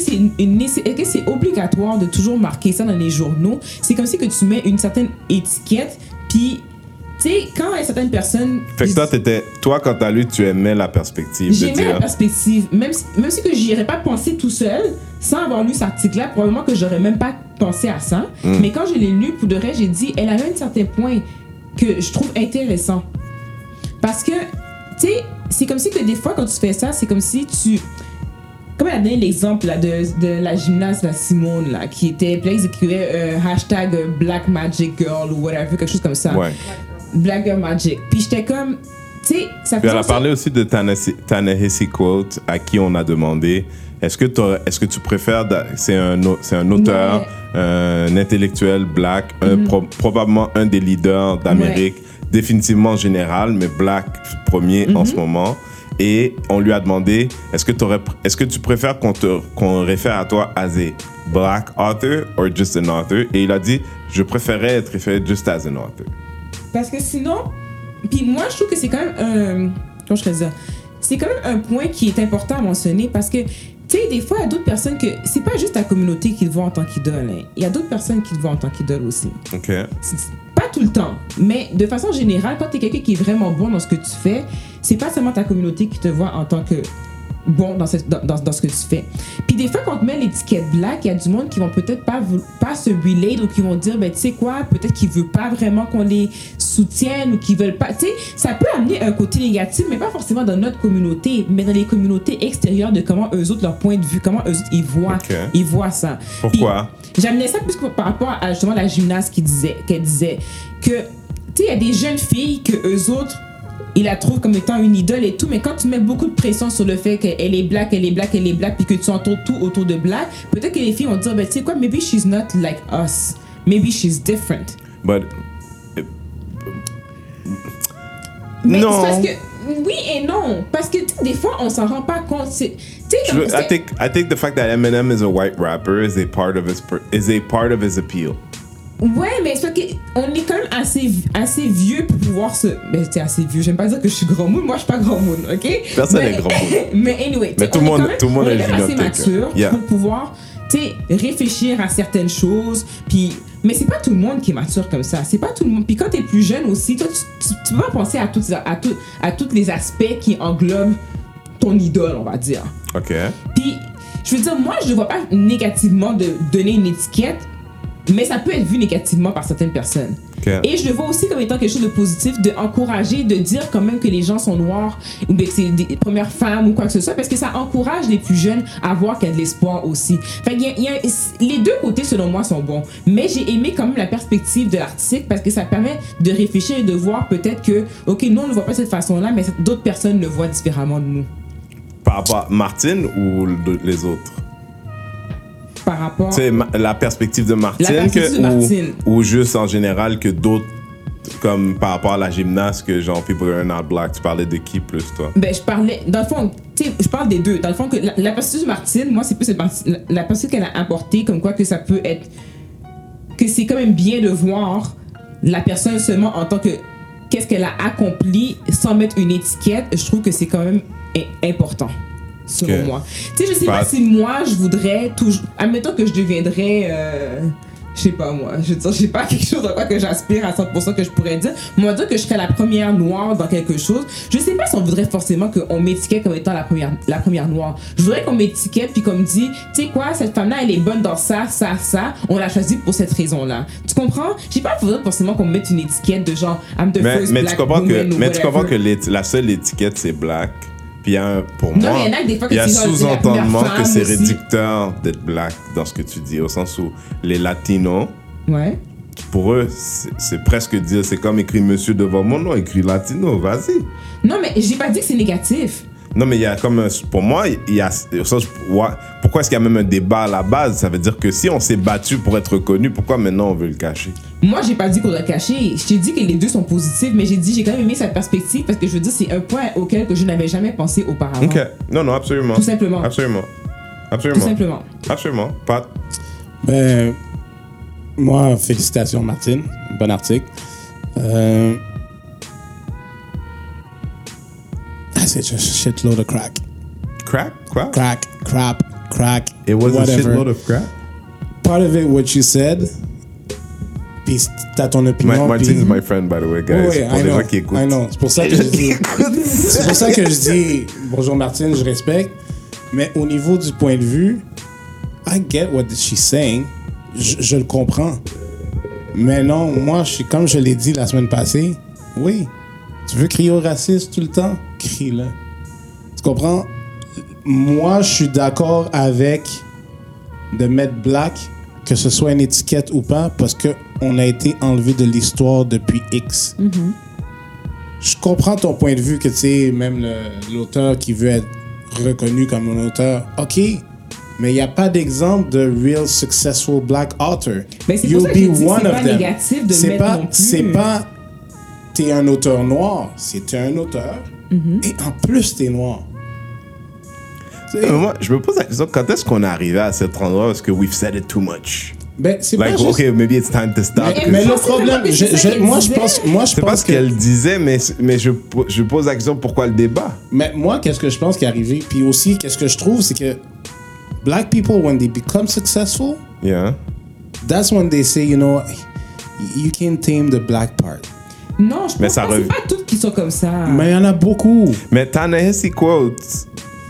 C: c'est obligatoire de toujours marquer ça dans les journaux? C'est comme si que tu mets une certaine étiquette, puis tu sais quand certaines personnes
A: Fait que toi, t'étais, toi, quand t'as lu, tu aimais la perspective
C: J'aimais la perspective, même si, même si que j'y aurais pas pensé tout seul, sans avoir lu cet article-là, probablement que j'aurais même pas pensé à ça.
A: Mm.
C: Mais quand je l'ai lu, pour de vrai, j'ai dit, elle avait un certain point que je trouve intéressant. Parce que, tu sais, c'est comme si que des fois, quand tu fais ça, c'est comme si tu... comme elle a donné l'exemple là, de, de la gymnaste la Simone là, qui était, puis là, ils écrivaient euh, hashtag euh, Black Magic Girl ou whatever, quelque chose comme ça.
A: Ouais.
C: Black Girl Magic. Puis j'étais comme, tu sais, ça
A: Puis
C: fait
A: elle a parlé aussi de Ta-Nehisi Quote, à qui on a demandé est-ce que, est-ce que tu préfères. C'est un, c'est un auteur, un intellectuel black, un
C: Mhm.
A: pro- probablement un des leaders d'Amérique, définitivement général, mais black premier
C: Mhm.
A: en ce moment. Et on lui a demandé est-ce que, tu préfères qu'on, qu'on réfère à toi as a black author or just an author? Et il a dit je préférais être référé just as an author.
C: Parce que sinon, puis moi je trouve que c'est quand même un, comment je ça, c'est quand même un point qui est important à mentionner parce que tu sais des fois il y a d'autres personnes que c'est pas juste ta communauté qui te voit en tant qu'idole, hein. il y a d'autres personnes qui te voient en tant qu'idole aussi.
A: OK
C: Pas tout le temps, mais de façon générale, quand tu es quelqu'un qui est vraiment bon dans ce que tu fais, c'est pas seulement ta communauté qui te voit en tant que bon dans, cette- dans, dans- dans ce que tu fais. Puis des fois, quand on te met l'étiquette black, il y a du monde qui vont peut-être pas, pas se relate ou qui vont dire, ben tu sais quoi, peut-être qu'ils veulent pas vraiment qu'on les soutienne ou qu'ils veulent pas. Tu sais, ça peut amener un côté négatif, mais pas forcément dans notre communauté, mais dans les communautés extérieures de comment eux autres, leur point de vue, comment eux autres, ils voient, ils voient ça.
A: Pourquoi?
C: J'amenais ça plus que par rapport à justement la gymnaste qui disait, qu'elle disait que, tu sais, il y a des jeunes filles que eux autres, ils la trouvent comme étant une idole et tout, mais quand tu mets beaucoup de pression sur le fait qu'elle est black, elle est black, elle est black, puis que tu entoures tout autour de black, peut-être que les filles vont dire, ben tu sais quoi, maybe she's not like us. Maybe she's different.
A: But
C: Mais
A: Non.
C: parce que, oui et non. Parce que, des fois, on s'en rend pas compte. C'est- comme-
A: I think I think the fact that Eminem is a white rapper is a part of his is a part of his appeal.
C: Ouais, mais c'est parce qu'on est quand même assez, assez vieux pour pouvoir se. Ben, c'est assez vieux. J'aime pas dire que je suis grand monde. Moi, je suis pas grand monde, ok?
A: Personne
C: mais,
A: est grand monde.
C: mais anyway.
A: Mais tout
C: on
A: monde-
C: même-
A: tout le monde
C: on
A: est
C: est assez mature
A: Yeah.
C: pour pouvoir, réfléchir à certaines choses. Puis. Mais c'est pas tout le monde qui est mature comme ça. C'est pas tout le monde. Puis quand t'es plus jeune aussi, toi, tu, tu, tu peux pas penser à, toutes, à, tout, à tous les aspects qui englobent ton idole, on va dire.
A: OK.
C: Puis, je veux dire, moi, je ne vois pas négativement de donner une étiquette, mais ça peut être vu négativement par certaines personnes. Et je le vois aussi comme étant quelque chose de positif, de encourager, de dire quand même que les gens sont noirs, ou que c'est des premières femmes ou quoi que ce soit, parce que ça encourage les plus jeunes à voir qu'il y a de l'espoir aussi. Fait y a- il y a- les deux côtés, selon moi, sont bons. Mais j'ai aimé quand même la perspective de l'article parce que ça permet de réfléchir et de voir peut-être que, OK, nous, on ne le voit pas de cette façon-là, mais d'autres personnes le voient différemment de nous.
A: Par rapport à Martine ou le- les autres?
C: Par rapport.
A: Ma- la perspective de Martine, que-
C: de
A: ou-
C: Martine.
A: Ou, juste en général que d'autres, comme par rapport à la gymnaste, que genre People Are Not Black, tu parlais de qui plus toi?
C: Ben, je parlais, dans le fond, tu sais, je parle des deux. Dans le fond, que la, la perspective de Martine, moi, c'est plus la, la perspective qu'elle a apportée, comme quoi que ça peut être. que c'est quand même bien de voir la personne seulement en tant que. qu'est-ce qu'elle a accompli sans mettre une étiquette. Je trouve que c'est quand même important. Selon moi. Tu sais, je sais
A: Pas-
C: pas si moi, je voudrais toujours. Admettons que je deviendrais. euh, je sais pas moi, je veux dire, j'ai pas quelque chose quoi que j'aspire à 100% que je pourrais dire. Va dire que je serais la première noire dans quelque chose. Je sais pas si on voudrait forcément qu'on m'étiquette comme étant la première, la première noire. Je voudrais qu'on m'étiquette puis qu'on me dit, tu sais quoi, cette femme-là, elle est bonne dans ça, ça, ça. On l'a choisie pour cette raison-là. Tu comprends? J'ai pas forcément qu'on me mette une étiquette de genre, I'm the
A: Mais,
C: first
A: mais tu comprends que,
C: woman
A: mais tu comprends que la seule étiquette c'est black. Puis il y a un, pour
C: Non,
A: moi,
C: il y en a
A: a sous-entendement que c'est réducteur d'être black dans ce que tu dis, au sens où les latinos,
C: Ouais.
A: pour eux, c'est presque dire, c'est comme écrit monsieur devant mon nom, écrit latino, vas-y.
C: Non, mais j'ai pas dit que c'est négatif.
A: Non, mais il y a comme un- pour moi, il y a pourquoi est-ce qu'il y a même un débat à la base? Ça veut dire que si on s'est battu pour être reconnu, pourquoi maintenant on veut le cacher?
C: Moi, j'ai pas dit qu'on l'a caché. Je t'ai dit que les deux sont positifs, mais j'ai dit j'ai quand même aimé sa perspective parce que je veux dire c'est un point auquel que je n'avais jamais pensé auparavant.
A: Ok, non, non, absolument.
C: Tout simplement.
A: Absolument.
C: Tout
A: Absolument.
C: simplement.
A: Absolument. Pas.
B: Ben, moi, félicitations, Martine. Bon article. Euh, that's it, just a shitload of crack.
A: Crap? Quoi?
B: Crack, crap, crack.
A: It was
B: whatever.
A: a shitload of crap?
B: Part of it, what you said, puis t'as ton opinion.
A: Ma- Martin is my friend, by the way, guys.
B: Oui,
A: pour
B: I
A: les
B: know,
A: gens qui écoutent.
B: I know. C'est pour ça que je dis. c'est pour ça que je dis bonjour Martine, je respecte. Mais au niveau du point de vue, I get what she's saying. Je, je le comprends. Mais non, moi, je comme je l'ai dit la semaine passée. Oui, tu veux crier au racisme tout le temps, Tu comprends? moi, je suis d'accord avec de mettre black, que ce soit une étiquette ou pas, parce que on a été enlevé de l'histoire depuis X. Je comprends ton point de vue que tu sais, même l'auteur qui veut être reconnu comme un auteur, ok, mais il n'y a pas d'exemple de real successful black author.
C: Ben, ça que je dis que c'est pas
B: C'est pas, t'es un auteur noir, c'est un auteur,
C: Mm-hmm.
B: et en plus t'es noir.
A: Euh, Moi, je me pose la question, quand est-ce qu'on est arrivé à cet endroit parce que we've said it too much?
B: Ben, c'est
A: Like,
B: pas juste...
A: maybe it's time to stop.
C: Mais-
B: Mais le problème,
C: mais
B: je- je- moi je pense, moi je
A: C'est pas
B: pense
A: ce
B: que,
A: qu'elle disait, mais, mais je, je pose la question pourquoi le débat?
B: mais moi qu'est-ce que je pense qui est arrivé, puis aussi qu'est-ce que je trouve, c'est que black people when they become successful,
A: Yeah.
B: that's when they say, you know, you can tame the black part.
C: Non, je
A: Mais
C: pense
A: ça
C: pas.
A: rev-
C: C'est pas qui sont comme ça.
B: Mais il y en a beaucoup.
A: Mais Ta-Nehisi quote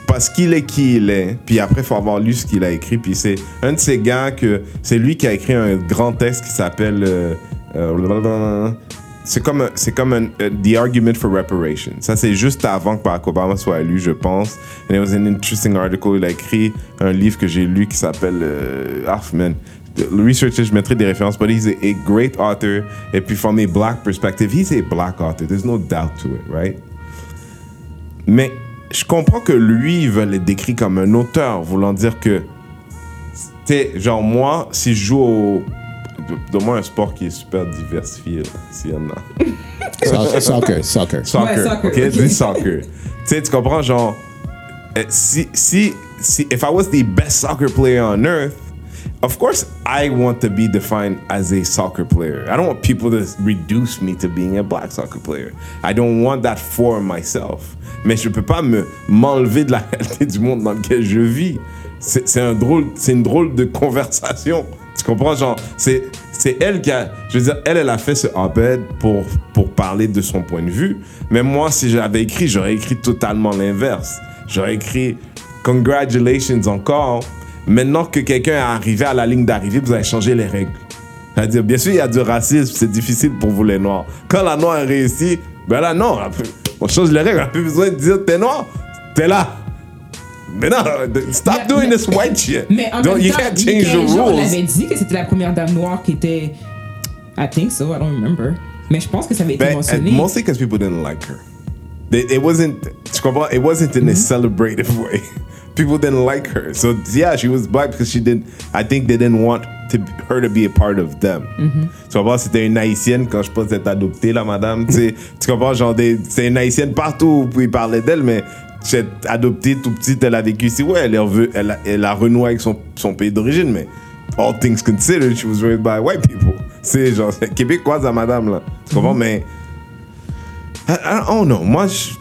A: parce qu'il est qui il est, puis après, il faut avoir lu ce qu'il a écrit, puis c'est un de ces gars que c'est lui qui a écrit un grand texte qui s'appelle. euh, euh, c'est comme, un- c'est comme un, euh, The Argument for Reparation. Ça, c'est juste avant que Barack Obama soit élu, je pense. And it was an interesting article. Il a écrit un livre que j'ai lu qui s'appelle. Euh, ah, man. Le researcher, je mettrai des références, but he's a, a great author. Et puis, from a black perspective, he's a black author. There's no doubt to it, right? Mais je comprends que lui, il veut le décrire comme un auteur, voulant dire que, tu sais, genre moi, si je joue au. Donne-moi un sport qui est super diversifié, s'il y en a.
B: Soccer, soccer, soccer.
A: Soccer,
C: Ouais, soccer,
A: ok? C'est soccer. tu sais, tu comprends, genre, euh, si, si, si, if I was the best soccer player on earth, of course I want to be defined as a soccer player. I don't want people to reduce me to being a black soccer player. I don't want that for myself. Mais je peux pas me m'enlever de la réalité du monde dans lequel je vis. C'est un drôle, c'est une drôle de conversation. Tu comprends, genre, c'est c'est elle qui a, je veux dire, elle, elle a fait ce op-ed pour pour parler de son point de vue. Mais moi, si j'avais écrit, j'aurais écrit totalement l'inverse. J'aurais écrit congratulations encore. Maintenant que quelqu'un est arrivé à la ligne d'arrivée, vous avez changé les règles. C'est-à-dire, bien sûr, il y a du racisme, c'est difficile pour vous les noirs. Quand la noire réussit, ben là, non, on change les règles, on n'a plus besoin de dire t'es noir, t'es là. Mais non, stop
C: Mais-
A: doing
C: mais-
A: this white shit.
C: Mais en
A: Don't-
C: même
A: you
C: temps,
A: can't change
C: 15
A: the
C: jours, on
A: rules.
C: avait dit que c'était la première dame noire qui était. I think so, I don't remember. Mais je pense que ça avait été
A: But, uh,
C: mentionné.
A: mostly because people didn't like her. They, it wasn't, tu comprends? It wasn't in a celebrative way. People didn't like her. So yeah, she was black because she didn't. I think they didn't want to, her to be a part of them. Tu comprends? C'était une haïtienne quand je pense d'être adoptée la madame. tu comprends? Genre c'est une haïtienne partout où ils parlaient d'elle, mais c'est adoptée tout petite, elle a vécu ici. Ouais, elle, elle, a, elle a renoué avec son, son pays d'origine, mais all things considered, she was raised by white people. C'est genre c'est québécoise à madame là. Tu comprends? Mais I, I don't know. Moi, je-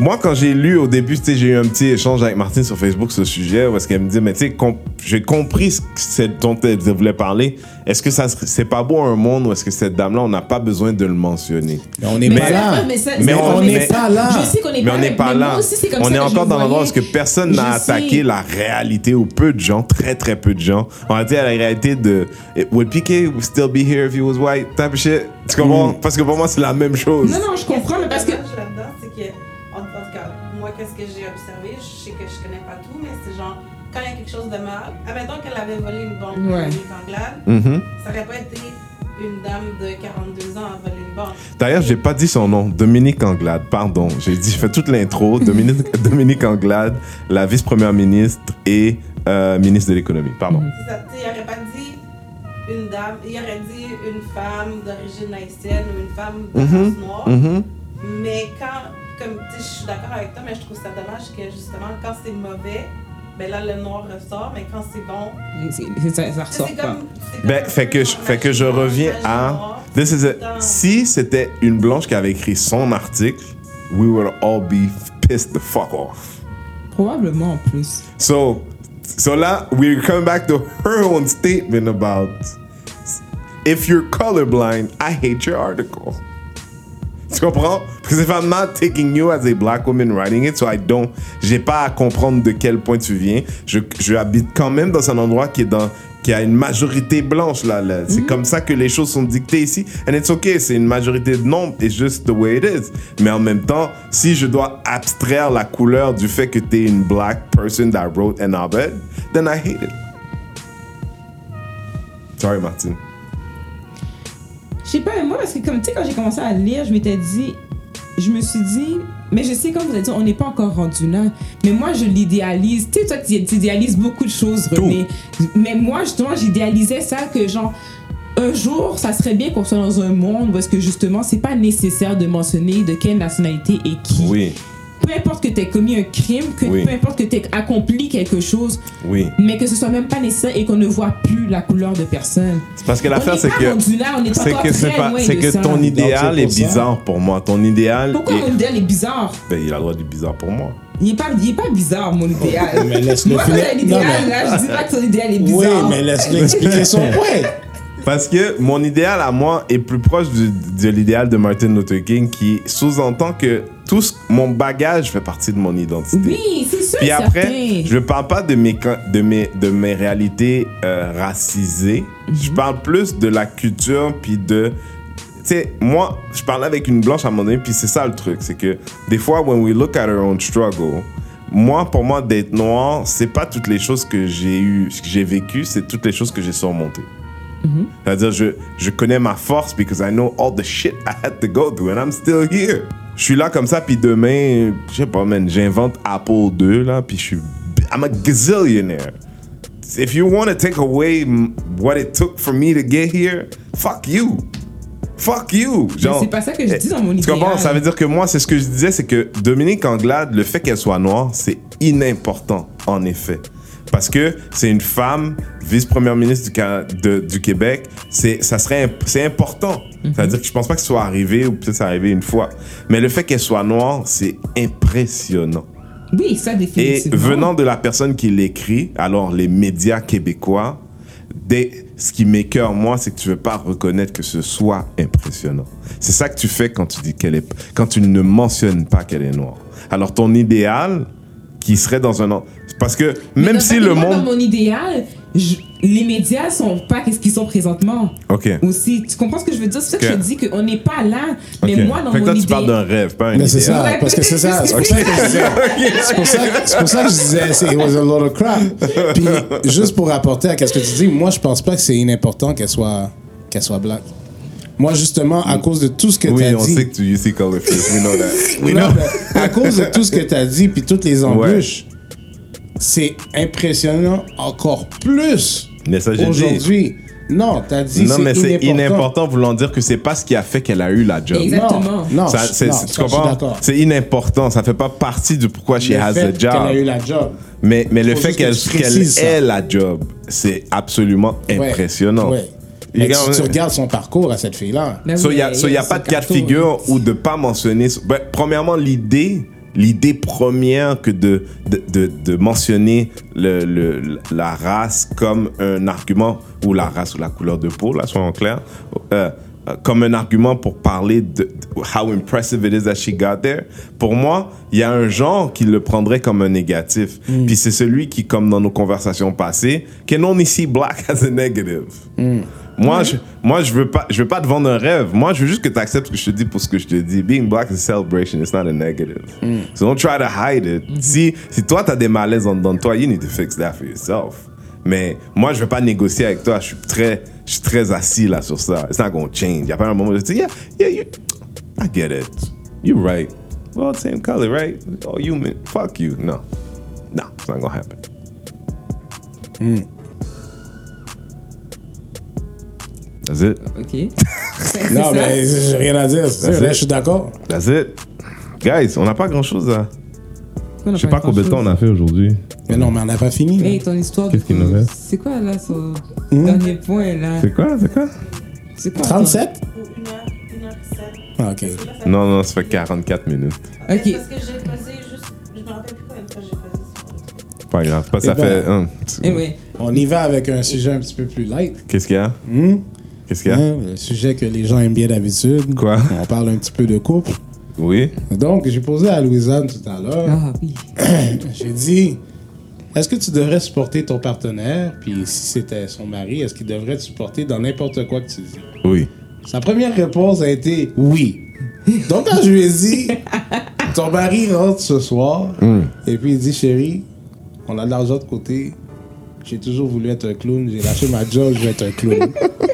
A: moi, quand j'ai lu au début, tu sais, j'ai eu un petit échange avec Martine sur Facebook sur ce sujet, parce qu'elle me dit, mais tu sais, j'ai compris ce dont elle voulait parler. Est-ce que ça c'est pas beau un monde où est-ce que cette dame-là, on n'a pas besoin de le mentionner?
B: Mais on n'est
C: Mais
B: pas là.
C: mais ça-
A: Mais
C: mais
A: on n'est
B: pas là.
C: Je sais qu'on n'est pas
A: on n'est
C: là,
A: pas là.
C: moi aussi, c'est comme
A: On
C: ça
A: est encore dans
C: le
A: l'endroit où que personne n'a attaqué la réalité ou peu de gens, très très peu de gens, ont attaqué à la réalité de eh, Would PK still be here if he was white? Type shit. Tu comprends? Parce que pour moi, c'est la même chose.
C: Non, non, je comprends, mais parce que.
D: De mal, admettons qu'elle avait volé une banque
C: Ouais.
D: Nick Anglade,
A: Mhm.
D: ça aurait pas été une dame de 42 ans à voler une banque.
A: D'ailleurs, j'ai pas dit son nom. Dominique Anglade, pardon. J'ai dit, je fais toute l'intro. Dominique, Dominique Anglade, la vice-première ministre et euh, ministre de l'économie. Pardon.
D: Ça, il aurait pas dit une dame, il aurait dit une femme d'origine haïtienne ou une femme de
A: Mhm.
D: race noire.
A: Mhm.
D: Mais quand, comme tu sais, je suis d'accord avec toi, mais je trouve ça dommage que justement, quand c'est mauvais, ben là, le noir ressort, mais quand c'est bon,
C: c'est- ça, ressort pas.
D: comme.
A: Ben, fait que, je- fait que je reviens à.
D: noir,
A: This is
D: tout
A: a-
D: le temps.
A: si c'était une blanche qui avait écrit son article, we would all be pissed the fuck off.
C: Probablement en plus.
A: So, so là, we're coming back to her own statement about if you're colorblind, I hate your article. Tu comprends? Because if I'm not taking you as a black woman writing it, so I don't, j'ai pas à comprendre de quel point tu viens. Je, je habite quand même dans un endroit qui est dans a une majorité blanche là. là. C'est comme ça que les choses sont dictées ici. And it's okay, c'est une majorité de nombre, it's just the way it is. Mais en même temps, si je dois abstraire la couleur du fait que tu es une black person that wrote an op-ed, then I hate it. Sorry, Martine.
C: Je sais pas, moi, parce que comme tu sais, quand j'ai commencé à lire, je m'étais dit, je me suis dit, mais je sais, comme vous avez dit, on n'est pas encore rendu là. Mais moi, je l'idéalise. Tu sais, toi, tu idéalises beaucoup de choses, René. Mais moi, justement, j'idéalisais ça que, genre, un jour, ça serait bien qu'on soit dans un monde où est-ce que, justement, c'est pas nécessaire de mentionner de quelle nationalité et qui.
A: Oui,
C: Peu importe que tu aies commis un crime, que
A: Oui.
C: peu importe que tu aies accompli quelque chose,
A: oui.
C: mais que ce soit même pas nécessaire et qu'on ne voit plus la couleur de personne.
A: C'est parce que l'affaire,
C: n'est
A: c'est que. C'est que, c'est
C: très
A: pas,
C: loin
A: c'est
C: de
A: que
C: ça.
A: ton idéal est bizarre pour moi. Ton idéal.
C: Pourquoi
A: est-
C: mon idéal est bizarre?
A: Ben, il a le droit d'être bizarre pour moi.
C: Il est pas, il est pas bizarre, mon idéal.
B: mais laisse-le
C: Moi, quand
B: finir.
C: j'ai un
B: Non,
C: idéal,
B: mais-
C: là, je dis pas que ton idéal est
B: Oui,
C: bizarre.
B: mais laisse-le expliquer son point.
A: Parce que mon idéal à moi est plus proche du- de l'idéal de Martin Luther King qui sous-entend que tout ce- mon bagage fait partie de mon identité.
C: Oui, c'est sûr.
A: Puis après,
C: certain.
A: je ne parle pas de mes, de mes, de mes réalités euh, racisées. Je parle plus de la culture, puis de... Tu sais, moi, je parlais avec une blanche à un moment donné, puis c'est ça le truc. C'est que des fois, when we look at our own struggle, moi, pour moi, d'être noir, c'est pas toutes les choses que j'ai eu, que j'ai vécues, c'est toutes les choses que j'ai surmontées. C'est-à-dire, je, je connais ma force because I know all the shit I had to go through and I'm still here. Je suis là comme ça, puis demain, je sais pas, man, j'invente Apple 2, là, puis je suis. I'm a gazillionaire. If you want to take away what it took for me to get here, fuck you. Fuck you. Genre,
C: c'est pas ça que je dis dans mon
A: Tu comprends?
C: idéal.
A: Ça veut dire que moi, c'est ce que je disais, c'est que Dominique Anglade, le fait qu'elle soit noire, c'est inimportant, en effet. Parce que c'est une femme, vice-première ministre du, de- du Québec, c'est, important. C'est-à-dire que je pense pas que ce soit arrivé, ou peut-être c'est arrivé une fois. Mais le fait qu'elle soit noire, c'est impressionnant.
C: Oui, ça
A: Et
C: définitivement.
A: venant de la personne qui l'écrit, alors les médias québécois, des- ce qui m'écœure, moi, c'est que tu veux pas reconnaître que ce soit impressionnant. C'est ça que tu fais quand tu dis qu'elle est, quand tu ne mentionnes pas qu'elle est noire. Alors ton idéal, qui serait dans un, en- parce que
C: Mais
A: même si le
C: moi, Dans
A: monde,
C: mon idéal, je- les médias sont pas qu'est-ce qu'ils sont présentement.
A: ok,
C: Aussi, tu comprends ce que je veux dire? C'est ça que je dis qu'on n'est pas là. Mais moi, dans
A: fait que
C: mon
A: toi, tu
C: idée.
A: parles d'un rêve, pas un
B: Mais c'est
A: idéal.
B: ça,
C: Ouais,
B: parce que c'est ça. C'est pour ça que je disais. C'est pour ça, c'est pour ça que je disais, c'est it was a lot of crap. Puis, juste pour rapporter à ce que tu dis, moi, je pense pas que c'est inimportant qu'elle soit, qu'elle soit black. Moi, justement, à cause de tout ce que tu
A: Oui,
B: as
A: on
B: dit.
A: sait que tu you see color face, we know that. We
B: Non,
A: know.
B: à cause de tout ce que tu as dit, puis toutes les embûches, c'est impressionnant encore plus aujourd'hui. Non, tu as dit
A: Non, mais c'est
B: inimportant.
A: inimportant voulant dire que c'est pas ce qui a fait qu'elle a eu la job.
C: Exactement.
B: Non, non,
A: Ça,
B: non,
A: tu comprends?
B: d'accord.
A: C'est inimportant. Ça fait pas partie du pourquoi she
B: Le
A: has
B: fait
A: a
B: qu'elle a eu
A: job.
B: la job.
A: Mais, mais le fait qu'elle,
B: tu ça.
A: ait la job, c'est absolument
B: Ouais,
A: impressionnant.
B: ouais. Mais si tu regardes son parcours à cette fille-là,
C: Ben
A: il n'y a, so, y a pas de cas de figure où de pas mentionner. Ben, premièrement, l'idée, l'idée première que de, de, de, de mentionner le, le, la race comme un argument, ou la race ou la couleur de peau, là, soyons clairs, euh, comme un argument pour parler de, de how impressive it is that she got there. Pour moi, il y a un genre qui le prendrait comme un négatif. Puis c'est celui qui, comme dans nos conversations passées, can only see black as a negative. Moi, je, moi, je veux pas, je veux pas te vendre un rêve. Moi, je veux juste que tu acceptes ce que je te dis pour ce que je te dis. Being black is a celebration, it's not a negative. So don't try to hide it. Si, si toi, tu as des malaises en dedans de toi, you need to fix that for yourself. Mais moi, je veux pas négocier avec toi. Je suis très, je suis très assis là sur ça. It's not to change. Il y a pas un moment où je dis, yeah, yeah, you, I get it. You're right. Well, same color, right? All human. Fuck you. No. No, it's not to happen. That's it.
C: Ok.
B: Non,
C: ça.
B: mais j'ai rien à dire. sûr, Là,
A: it.
B: je suis d'accord.
A: That's it. Guys, on n'a pas grand chose à.
C: A
A: Je sais pas combien de temps on a fait aujourd'hui.
B: Mais non, mais on n'a pas fini.
C: Mais ton histoire de.
A: Qu'est-ce qu'il nous reste?
C: C'est quoi là son dernier point là?
A: C'est quoi C'est quoi?
C: C'est quoi
B: 37
D: Ou une heure, une heure sept.
B: Ah, ok.
D: Là, ça-
A: Non, non, ça fait 44 minutes.
C: Ok.
D: Parce que j'ai posé juste. Je me rappelle plus combien de fois j'ai posé
A: Pas grave. Pas, ça
B: Eh ben.
A: fait. hein,
C: oui.
B: On y va avec un sujet un petit peu plus light.
A: Qu'est-ce qu'il y a?
B: Hmm?
A: Qu'est-ce qu'il y a?
B: Hein, le sujet que les gens aiment bien d'habitude.
A: Quoi?
B: On parle un petit peu de couple.
A: Oui.
B: Donc, j'ai posé à Louisanne tout à l'heure.
C: Ah oui.
B: J'ai dit, est-ce que tu devrais supporter ton partenaire? Puis si c'était son mari, est-ce qu'il devrait te supporter dans n'importe quoi que tu dis?
A: Oui.
B: Sa première réponse a été oui. Donc, quand je lui ai dit, ton mari rentre ce soir, et puis il dit, chérie, on a de l'argent de côté, j'ai toujours voulu être un clown, j'ai lâché ma job, je vais être un clown.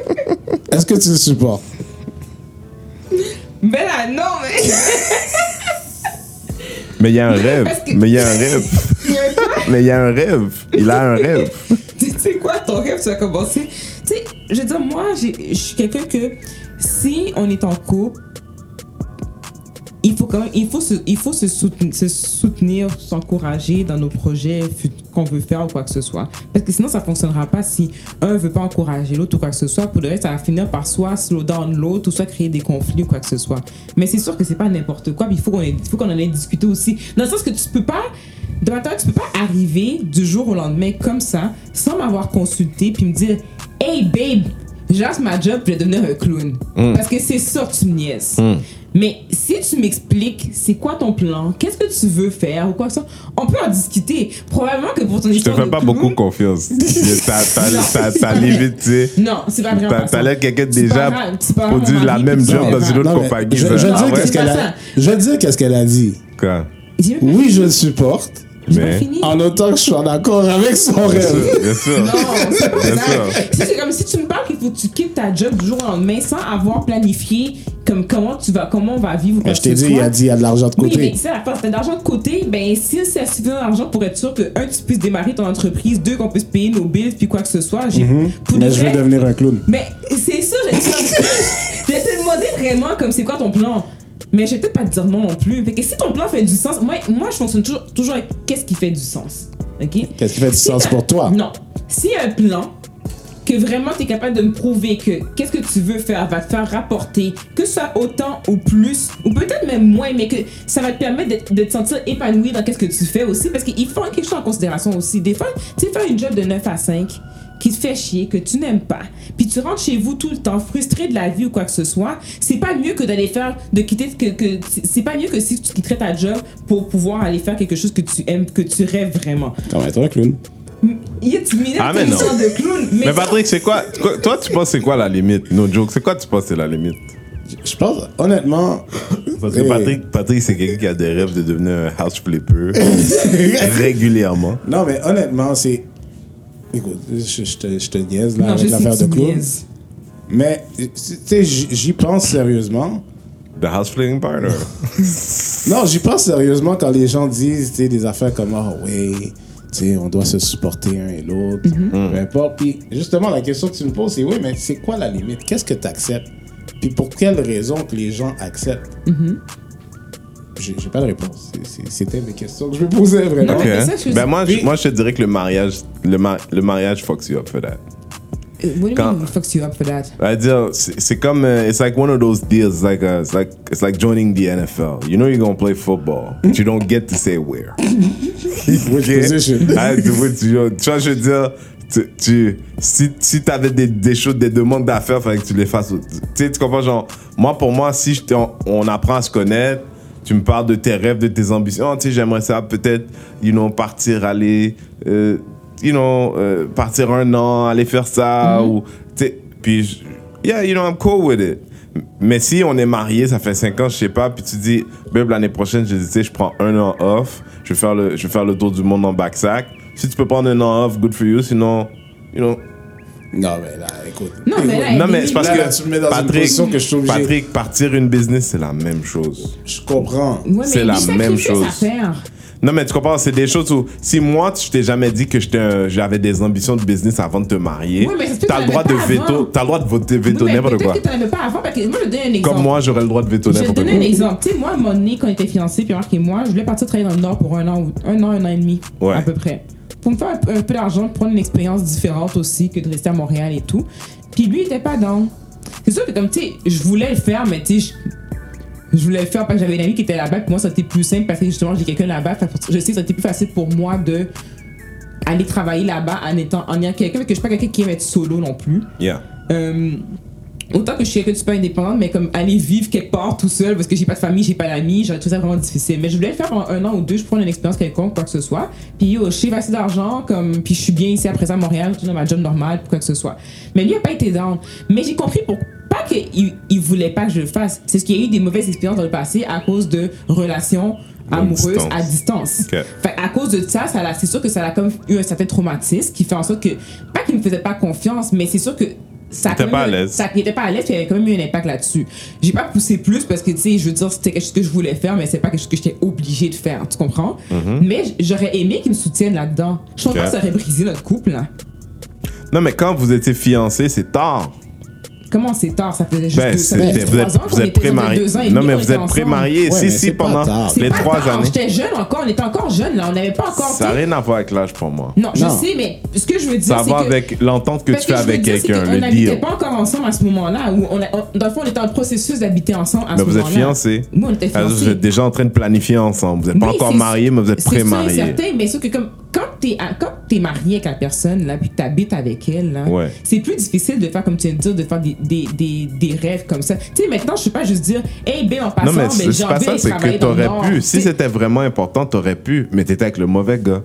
B: Est-ce que tu le supportes?
C: Mais là, non, mais.
A: Mais il y a un rêve.
C: Que-
A: Mais il y a un rêve. Mais il y a un rêve. Il a un rêve.
C: tu sais quoi, ton rêve, tu vas commencer. Tu sais, je veux dire, moi, j'ai- je suis quelqu'un que si on est en couple, il faut quand même, il faut se, il faut se soutenir, se soutenir, s'encourager dans nos projets qu'on veut faire ou quoi que ce soit. Parce que sinon, ça fonctionnera pas si un veut pas encourager l'autre ou quoi que ce soit. Pour le reste, ça va finir par soit slow down l'autre ou soit créer des conflits ou quoi que ce soit. Mais c'est sûr que c'est pas n'importe quoi. Il faut qu'on faut qu'on en ait discuté aussi. Dans le sens que tu peux pas, de ma part, tu peux pas arriver du jour au lendemain comme ça, sans m'avoir consulté, puis me dire, hey babe, lâche ma job, je vais devenir un clown. Parce que c'est ça que tu me niaises. Mais si tu m'expliques c'est quoi ton plan, qu'est-ce que tu veux faire ou quoi que ce soit, on peut en discuter. Probablement que pour ton
A: Je te fais
C: de
A: pas
C: clown-
A: beaucoup confiance. T'as t'as-
C: Non, c'est pas
A: limite, tu sais.
C: Non, c'est pas vraiment
A: T'as
C: ça.
A: l'air quelqu'un déjà
C: mon
A: la même job dans une autre compagnie.
B: je,
A: Ah
B: dire
A: ouais?
B: qu'est-ce qu'elle
C: C'est pas
B: a,
C: ça.
B: je vais dire qu'est-ce qu'elle a dit.
A: Quoi?
B: Oui, je le supporte,
A: Mais-
B: en autant que je sois d'accord avec son
A: Bien
B: rêve.
A: sûr, bien sûr.
C: Non, ça. c'est comme si tu me parles qu'il faut que tu quittes ta job du jour au lendemain sans avoir planifié comme comment tu vas, comment on va vivre.
B: Mais je
C: que
B: t'ai dit, il a dit, il y a de l'argent de
C: Oui,
B: côté.
C: mais c'est la force. T'as de l'argent de côté, ben si c'est suffisamment d'argent pour être sûr que, un, tu puisses démarrer ton entreprise, deux, qu'on puisse payer nos bills, puis quoi que ce soit. J'ai,
B: Mhm. mais je
C: vrai-
B: devenir un clown.
C: Mais c'est ça, j'ai j'ai te demandé vraiment comme c'est quoi ton plan. Mais je vais peut-être pas te dire non non plus. Fait que si ton plan fait du sens, moi, moi je fonctionne toujours, toujours avec qu'est-ce qui fait du sens. Ok?
B: Qu'est-ce qui fait du
C: Si
B: sens pour toi?
C: Non. A un plan, que vraiment tu es capable de me prouver que qu'est-ce que tu veux faire va te faire rapporter, que ce soit autant ou plus, ou peut-être même moins, mais que ça va te permettre de, te sentir épanoui dans qu'est-ce que tu fais aussi, parce qu'il faut quelque chose en considération aussi. Des fois, tu faire une job de 9 à 5 qui te fait chier, que tu n'aimes pas, puis tu rentres chez vous tout le temps frustré de la vie ou quoi que ce soit, c'est pas mieux que d'aller faire, de quitter, que, que c'est pas mieux que si tu quitterais ta job pour pouvoir aller faire quelque chose que tu aimes, que tu rêves vraiment.
B: Comment être un clown?
C: Il y a tu minutes
A: Ah, mais non.
C: de clown. Mais,
A: Mais Patrick, c'est quoi? quoi- Toi, tu penses c'est quoi la limite? No joke. C'est quoi tu penses c'est la limite?
B: Je pense, honnêtement,
A: Parce que
B: Hey.
A: Patrick, Patrick c'est quelqu'un qui a des rêves de devenir un house flipper régulièrement.
B: non, mais honnêtement, c'est. Écoute, je, je te, je te niaise là
C: non,
B: avec l'affaire de clown. Mais, tu sais, j'y pense sérieusement.
A: The house flipping partner.
B: Non, j'y pense sérieusement quand les gens disent des affaires comme Ah, oui, on doit se supporter un et l'autre, peu importe. Puis justement, la question que tu me poses, c'est oui, mais c'est quoi la limite? Qu'est-ce que tu acceptes Puis pour quelle raison que les gens acceptent? J'ai j'ai pas de réponse. C'était mes questions que je me posais vraiment.
C: Non,
A: Ok.
C: mais c'est ça que je
A: Ben moi, je, moi, je te dirais que le mariage, le, ma- le mariage fucks you up for that.
C: Uh, What do you mean fucks you up for that?
A: C'est-à-dire, c'est c'est comme, euh, it's like one of those deals, it's like, a, it's like, it's like joining the NFL. You know you're gonna play football, but you don't get to say where.
B: Which position?
A: Ah, tu vois, tu, tu vois, je veux dire, tu, tu- si, si tu avais des, des choses, des demandes d'affaires, fallait que tu les fasses. au- Tu sais, tu comprends, genre, moi, pour moi, si je on, on apprend à se connaître, tu me parles de tes rêves, de tes ambitions, tu sais, j'aimerais ça peut-être, you know, partir, aller, euh, you know, euh, partir un an, aller faire ça, ou, tu sais, puis, je- yeah, you know, I'm cool with it. Mais si on est marié, ça fait 5 ans, je sais pas, puis tu dis, babe, l'année prochaine, je dis, je prends un an off, je vais faire le, je vais faire le tour du monde en backsack. Si tu peux prendre un an off, good for you, sinon, you know.
B: Non, mais là, écoute.
C: Non, mais là,
A: Non, mais c'est parce
B: là,
A: que,
B: là, tu me mets dans une
A: Patrick,
B: position que je suis obligé.
A: Patrick, partir une business, c'est la même chose.
B: Je comprends.
C: Ouais,
A: c'est la même chose.
C: faire.
A: Non, mais tu comprends, c'est des choses où, si moi, je t'ai jamais dit que j'avais des ambitions de business avant de te marier,
C: Oui, mais
A: t'as le
C: t'en
A: droit de veto, t'as le droit de voter,
C: Oui,
A: veto
C: mais
A: n'importe quoi.
C: que n'avais pas avant, parce que moi, je vais un exemple.
A: Comme moi, j'aurais le droit de veto
C: Je vais te
A: n'importe
C: donner un
A: quoi.
C: exemple. Tu sais, moi, à un moment donné, quand on était fiancés, puis Marc et moi, je voulais partir travailler dans le Nord pour un an, ou- un an, un an et demi,
A: Ouais.
C: à peu près. Pour me faire un, peu- un peu d'argent, pour prendre une expérience différente aussi que de rester à Montréal et tout. Puis lui, il était pas dans. C'est sûr que, comme, tu sais, je voulais le faire, mais tu sais, je, voulais le faire parce que j'avais une amie qui était là-bas, puis moi, ça a été plus simple parce que justement, j'ai quelqu'un là-bas. Je sais que ça a été plus facile pour moi de aller travailler là-bas en étant en ayant quelqu'un, parce que je suis pas quelqu'un qui aime être solo non plus.
A: Yeah.
C: Euh, autant que je suis quelqu'un de super indépendante, mais comme aller vivre quelque part tout seul parce que j'ai pas de famille, j'ai pas d'amis, j'aurais trouvé ça vraiment difficile. Mais je voulais le faire en un an ou deux, je prends une expérience quelconque, quoi que ce soit. Puis yo, je sais assez d'argent, comme, puis je suis bien ici à présent à Montréal, je suis dans ma job normale, quoi que ce soit. Mais lui a pas été down. Mais j'ai compris pour pas qu'il il voulait pas que je le fasse, c'est ce qu'il y a eu des mauvaises expériences dans le passé à cause de relations amoureuses
A: distance.
C: à distance.
A: Ok.
C: Fait à cause de ça, ça c'est sûr que ça a comme eu un certain traumatisme qui fait en sorte que, pas qu'il me faisait pas confiance, mais c'est sûr que ça a
A: Il était
C: quand
A: pas à l'aise.
C: ça- il était pas à l'aise, il y avait quand même eu un impact là-dessus. J'ai pas poussé plus parce que, tu sais, je veux dire, c'était quelque chose que je voulais faire, mais c'est pas quelque chose que j'étais obligée de faire, tu comprends? Mais j'aurais aimé qu'il me soutienne là-dedans. Je pense
A: Mhm.
C: Que ça aurait brisé notre couple, là.
A: Non, mais quand vous étiez fiancés, c'est tard.
C: Comment c'est tard? Ça faisait juste
A: Ben,
C: deux, ça faisait juste
A: vous êtes,
C: trois ans
A: vous êtes
C: et
A: Non, mais vous êtes pré-mariés.
B: Ouais,
A: si, si,
B: c'est pas
A: pendant.
C: C'est
A: les trois années.
C: J'étais jeune encore, on était encore jeune, là. On n'avait pas encore.
A: Ça n'a rien à voir avec l'âge pour moi.
C: Non, je sais, mais ce que je veux dire,
A: Ça
C: c'est
A: va
C: que.
A: avec l'entente que tu fais avec
C: c'est
A: quelqu'un, le
C: n'habitait
A: deal.
C: pas encore ensemble à ce moment-là. On on- dans le fond, on était en processus d'habiter ensemble à
A: vous êtes fiancés.
C: Oui, on était
A: Alors,
C: fiancés.
A: Vous êtes déjà en train de planifier ensemble. Vous n'êtes pas encore
C: c'est-
A: mariés, mais vous êtes
C: C'est
A: pré-mariés.
C: certain, mais sauf que comme, quand t'es quand t'es marié avec la personne, là, puis que t'habites avec elle, là,
A: Ouais.
C: c'est plus difficile de faire, comme tu viens de dire, de faire des, des, des, des rêves comme ça. Tu sais, maintenant, je peux pas juste dire, hey, ben, en passant,
A: Non, mais
C: ben, j'ai envie
A: ça,
C: d'aller
A: c'est que t'aurais pu. Si
C: sais,
A: c'était vraiment important, t'aurais pu, mais t'étais avec le mauvais gars.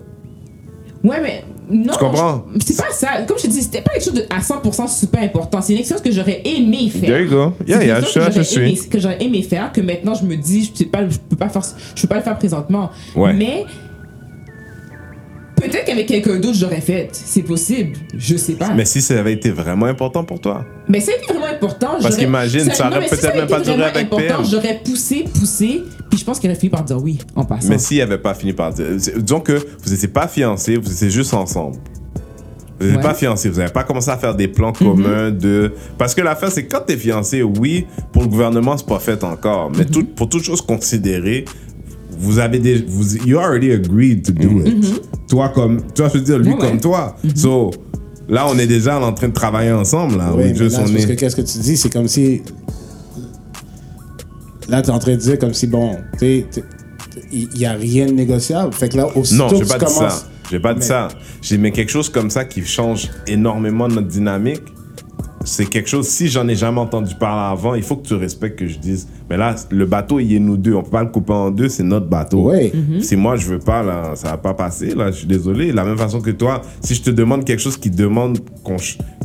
C: Ouais, mais non.
A: Tu comprends?
C: C'est pas ça. Comme je te dis, c'était pas quelque chose de à 100% super important. C'est une expérience que j'aurais aimé faire.
A: There you go. Yeah, yeah,
C: expérience
A: je, suis.
C: que j'aurais aimé faire, que maintenant je me dis, je sais pas, je peux pas faire, je peux pas le faire présentement.
A: Ouais.
C: Mais peut-être qu'avec quelqu'un d'autre j'aurais fait. C'est possible. Je sais pas.
A: Mais si ça avait été vraiment important pour toi.
C: Mais ça a été vraiment important.
A: Parce qu'imagine, ça aurait
C: si
A: peut-être
C: avait
A: même pas duré avec
C: important. J'aurais poussé, poussé, puis je pense qu'il aurait fini par dire oui en passant.
A: Mais s'il n'avait pas fini par dire. Disons que vous n'étiez pas fiancés, vous étiez juste ensemble. Vous n'êtes
C: Ouais.
A: pas fiancés, vous n'avez pas commencé à faire des plans
C: Mhm.
A: communs de. Parce que l'affaire, c'est quand tu es fiancé, oui, pour le gouvernement, c'est pas fait encore. Mais
C: Mhm.
A: tout, pour toute chose considérée, vous avez. Vous, you already agreed to do
C: Mhm.
A: it. Toi, comme. Toi, je veux dire, lui
C: Ouais,
A: comme toi. So, là, on est déjà en train de travailler ensemble. Là.
B: Oui,
A: We
B: mais
A: just-
B: là,
A: on est-
B: que qu'est-ce que tu dis, c'est comme si. Là, tu es en train de dire comme si, bon, tu sais, tu- il n'y a rien de négociable. Fait que là, aussitôt
A: Non,
B: que tu
A: pas dit
B: commences.
A: ça. J'ai pas dit
B: Mais-
A: ça. J'ai mais quelque chose comme ça qui change énormément notre dynamique. C'est quelque chose, si j'en ai jamais entendu parler avant, il faut que tu respectes que je dise. Mais là, le bateau, il est nous deux. On peut pas le couper en deux, c'est notre bateau.
B: Ouais.
A: Si moi, je veux pas, là, ça va pas passer. Là, je suis désolé. De la même façon que toi, si je te demande quelque chose qui demande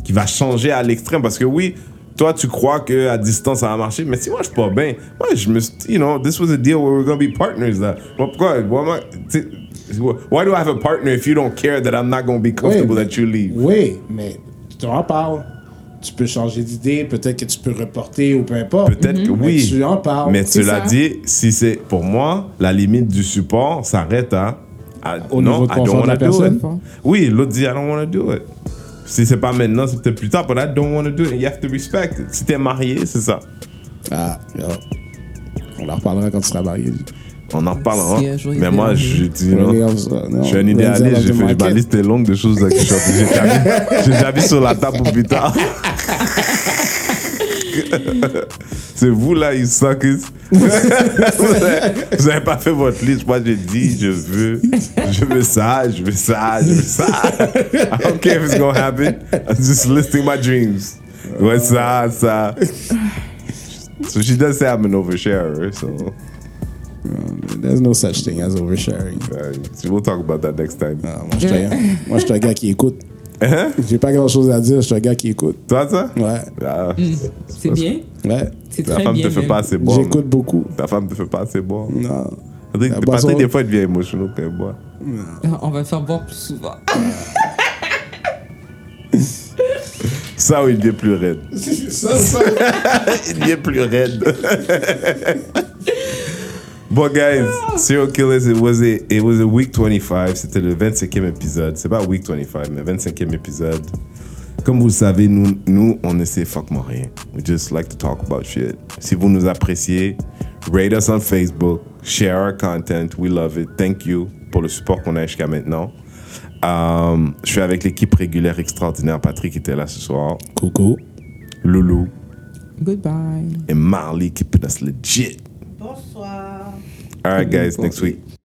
A: qui va changer à l'extrême, parce que oui, toi, tu crois que à distance, ça va marcher, mais si moi, je suis pas bien, moi, je me suis, you know, this was a deal where we're gonna be partners, là. Pourquoi, why, am I- tu sais, why do I have a partner if you don't care that I'm not gonna be comfortable
B: mais-
A: that you leave?
B: Oui, mais tu en parles. Tu peux changer d'idée, peut-être que tu peux reporter ou peu importe.
A: Peut-être que
B: Mais
A: oui.
B: tu en parles.
A: Mais cela
C: ça.
A: dit, si c'est pour moi, la limite du support s'arrête à, à-
B: Au
A: non,
B: niveau de
A: I don't
B: de la personne.
A: Oui, l'autre dit I don't want to do it. Si c'est pas maintenant, c'est peut-être plus tard, but I don't want to do it. You have to respect it. Si t'es marié, c'est ça.
B: Ah, yeah. on en reparlera quand tu seras marié.
A: On en reparlera. Mais moi, je dis non.
B: On- non,
A: Je suis un idéaliste, j'ai fait, ma liste est longue de choses que je j'ai mis sur la table pour plus tard. C'est vous là, you suckers. vous n'avez pas fait votre liste. Moi, j'ai dit, je veux, je veux ça, je veux ça, je veux ça. I don't care if it's gonna happen. I'm just listing my dreams. Ouais, ça, ça. So she does say I'm an oversharer, so
B: There's no such thing as oversharing.
A: uh, we'll talk about that next time.
B: Ah, je moi, je suis un gars qui écoute.
A: Hein?
B: J'ai pas grand chose à dire, je suis un gars qui écoute.
A: Toi, ça?
B: Ouais,
A: Ah,
C: C'est bien.
B: ouais.
C: C'est
A: Ta
C: très
A: femme
C: bien.
A: te fait
C: même.
A: pas assez bon.
B: J'écoute beaucoup.
A: Ta femme te fait pas assez bon.
B: Non.
A: Patrick,
B: La boisson-
A: Patrick, des fois, il devient émotionnel quand il boit.
C: On va le faire boire plus souvent.
A: Ça, ou il devient plus raide.
B: Ça, ça.
A: il devient plus raide. Bon, guys, Serial Killers, it was a, it was a week 25. C'était le 25e épisode. C'est pas week 25, mais 25e épisode. Comme vous le savez, nous, nous, on ne sait fucking rien. We just like to talk about shit. Si vous nous appréciez, rate us on Facebook, share our content. We love it. Thank you pour le support qu'on a jusqu'à maintenant. Um, je suis avec l'équipe régulière extraordinaire. Patrick était là ce soir.
B: Coucou.
A: Loulou
C: Goodbye.
A: et Marley keeping us legit.
D: Bonsoir.
A: All right, guys, next week.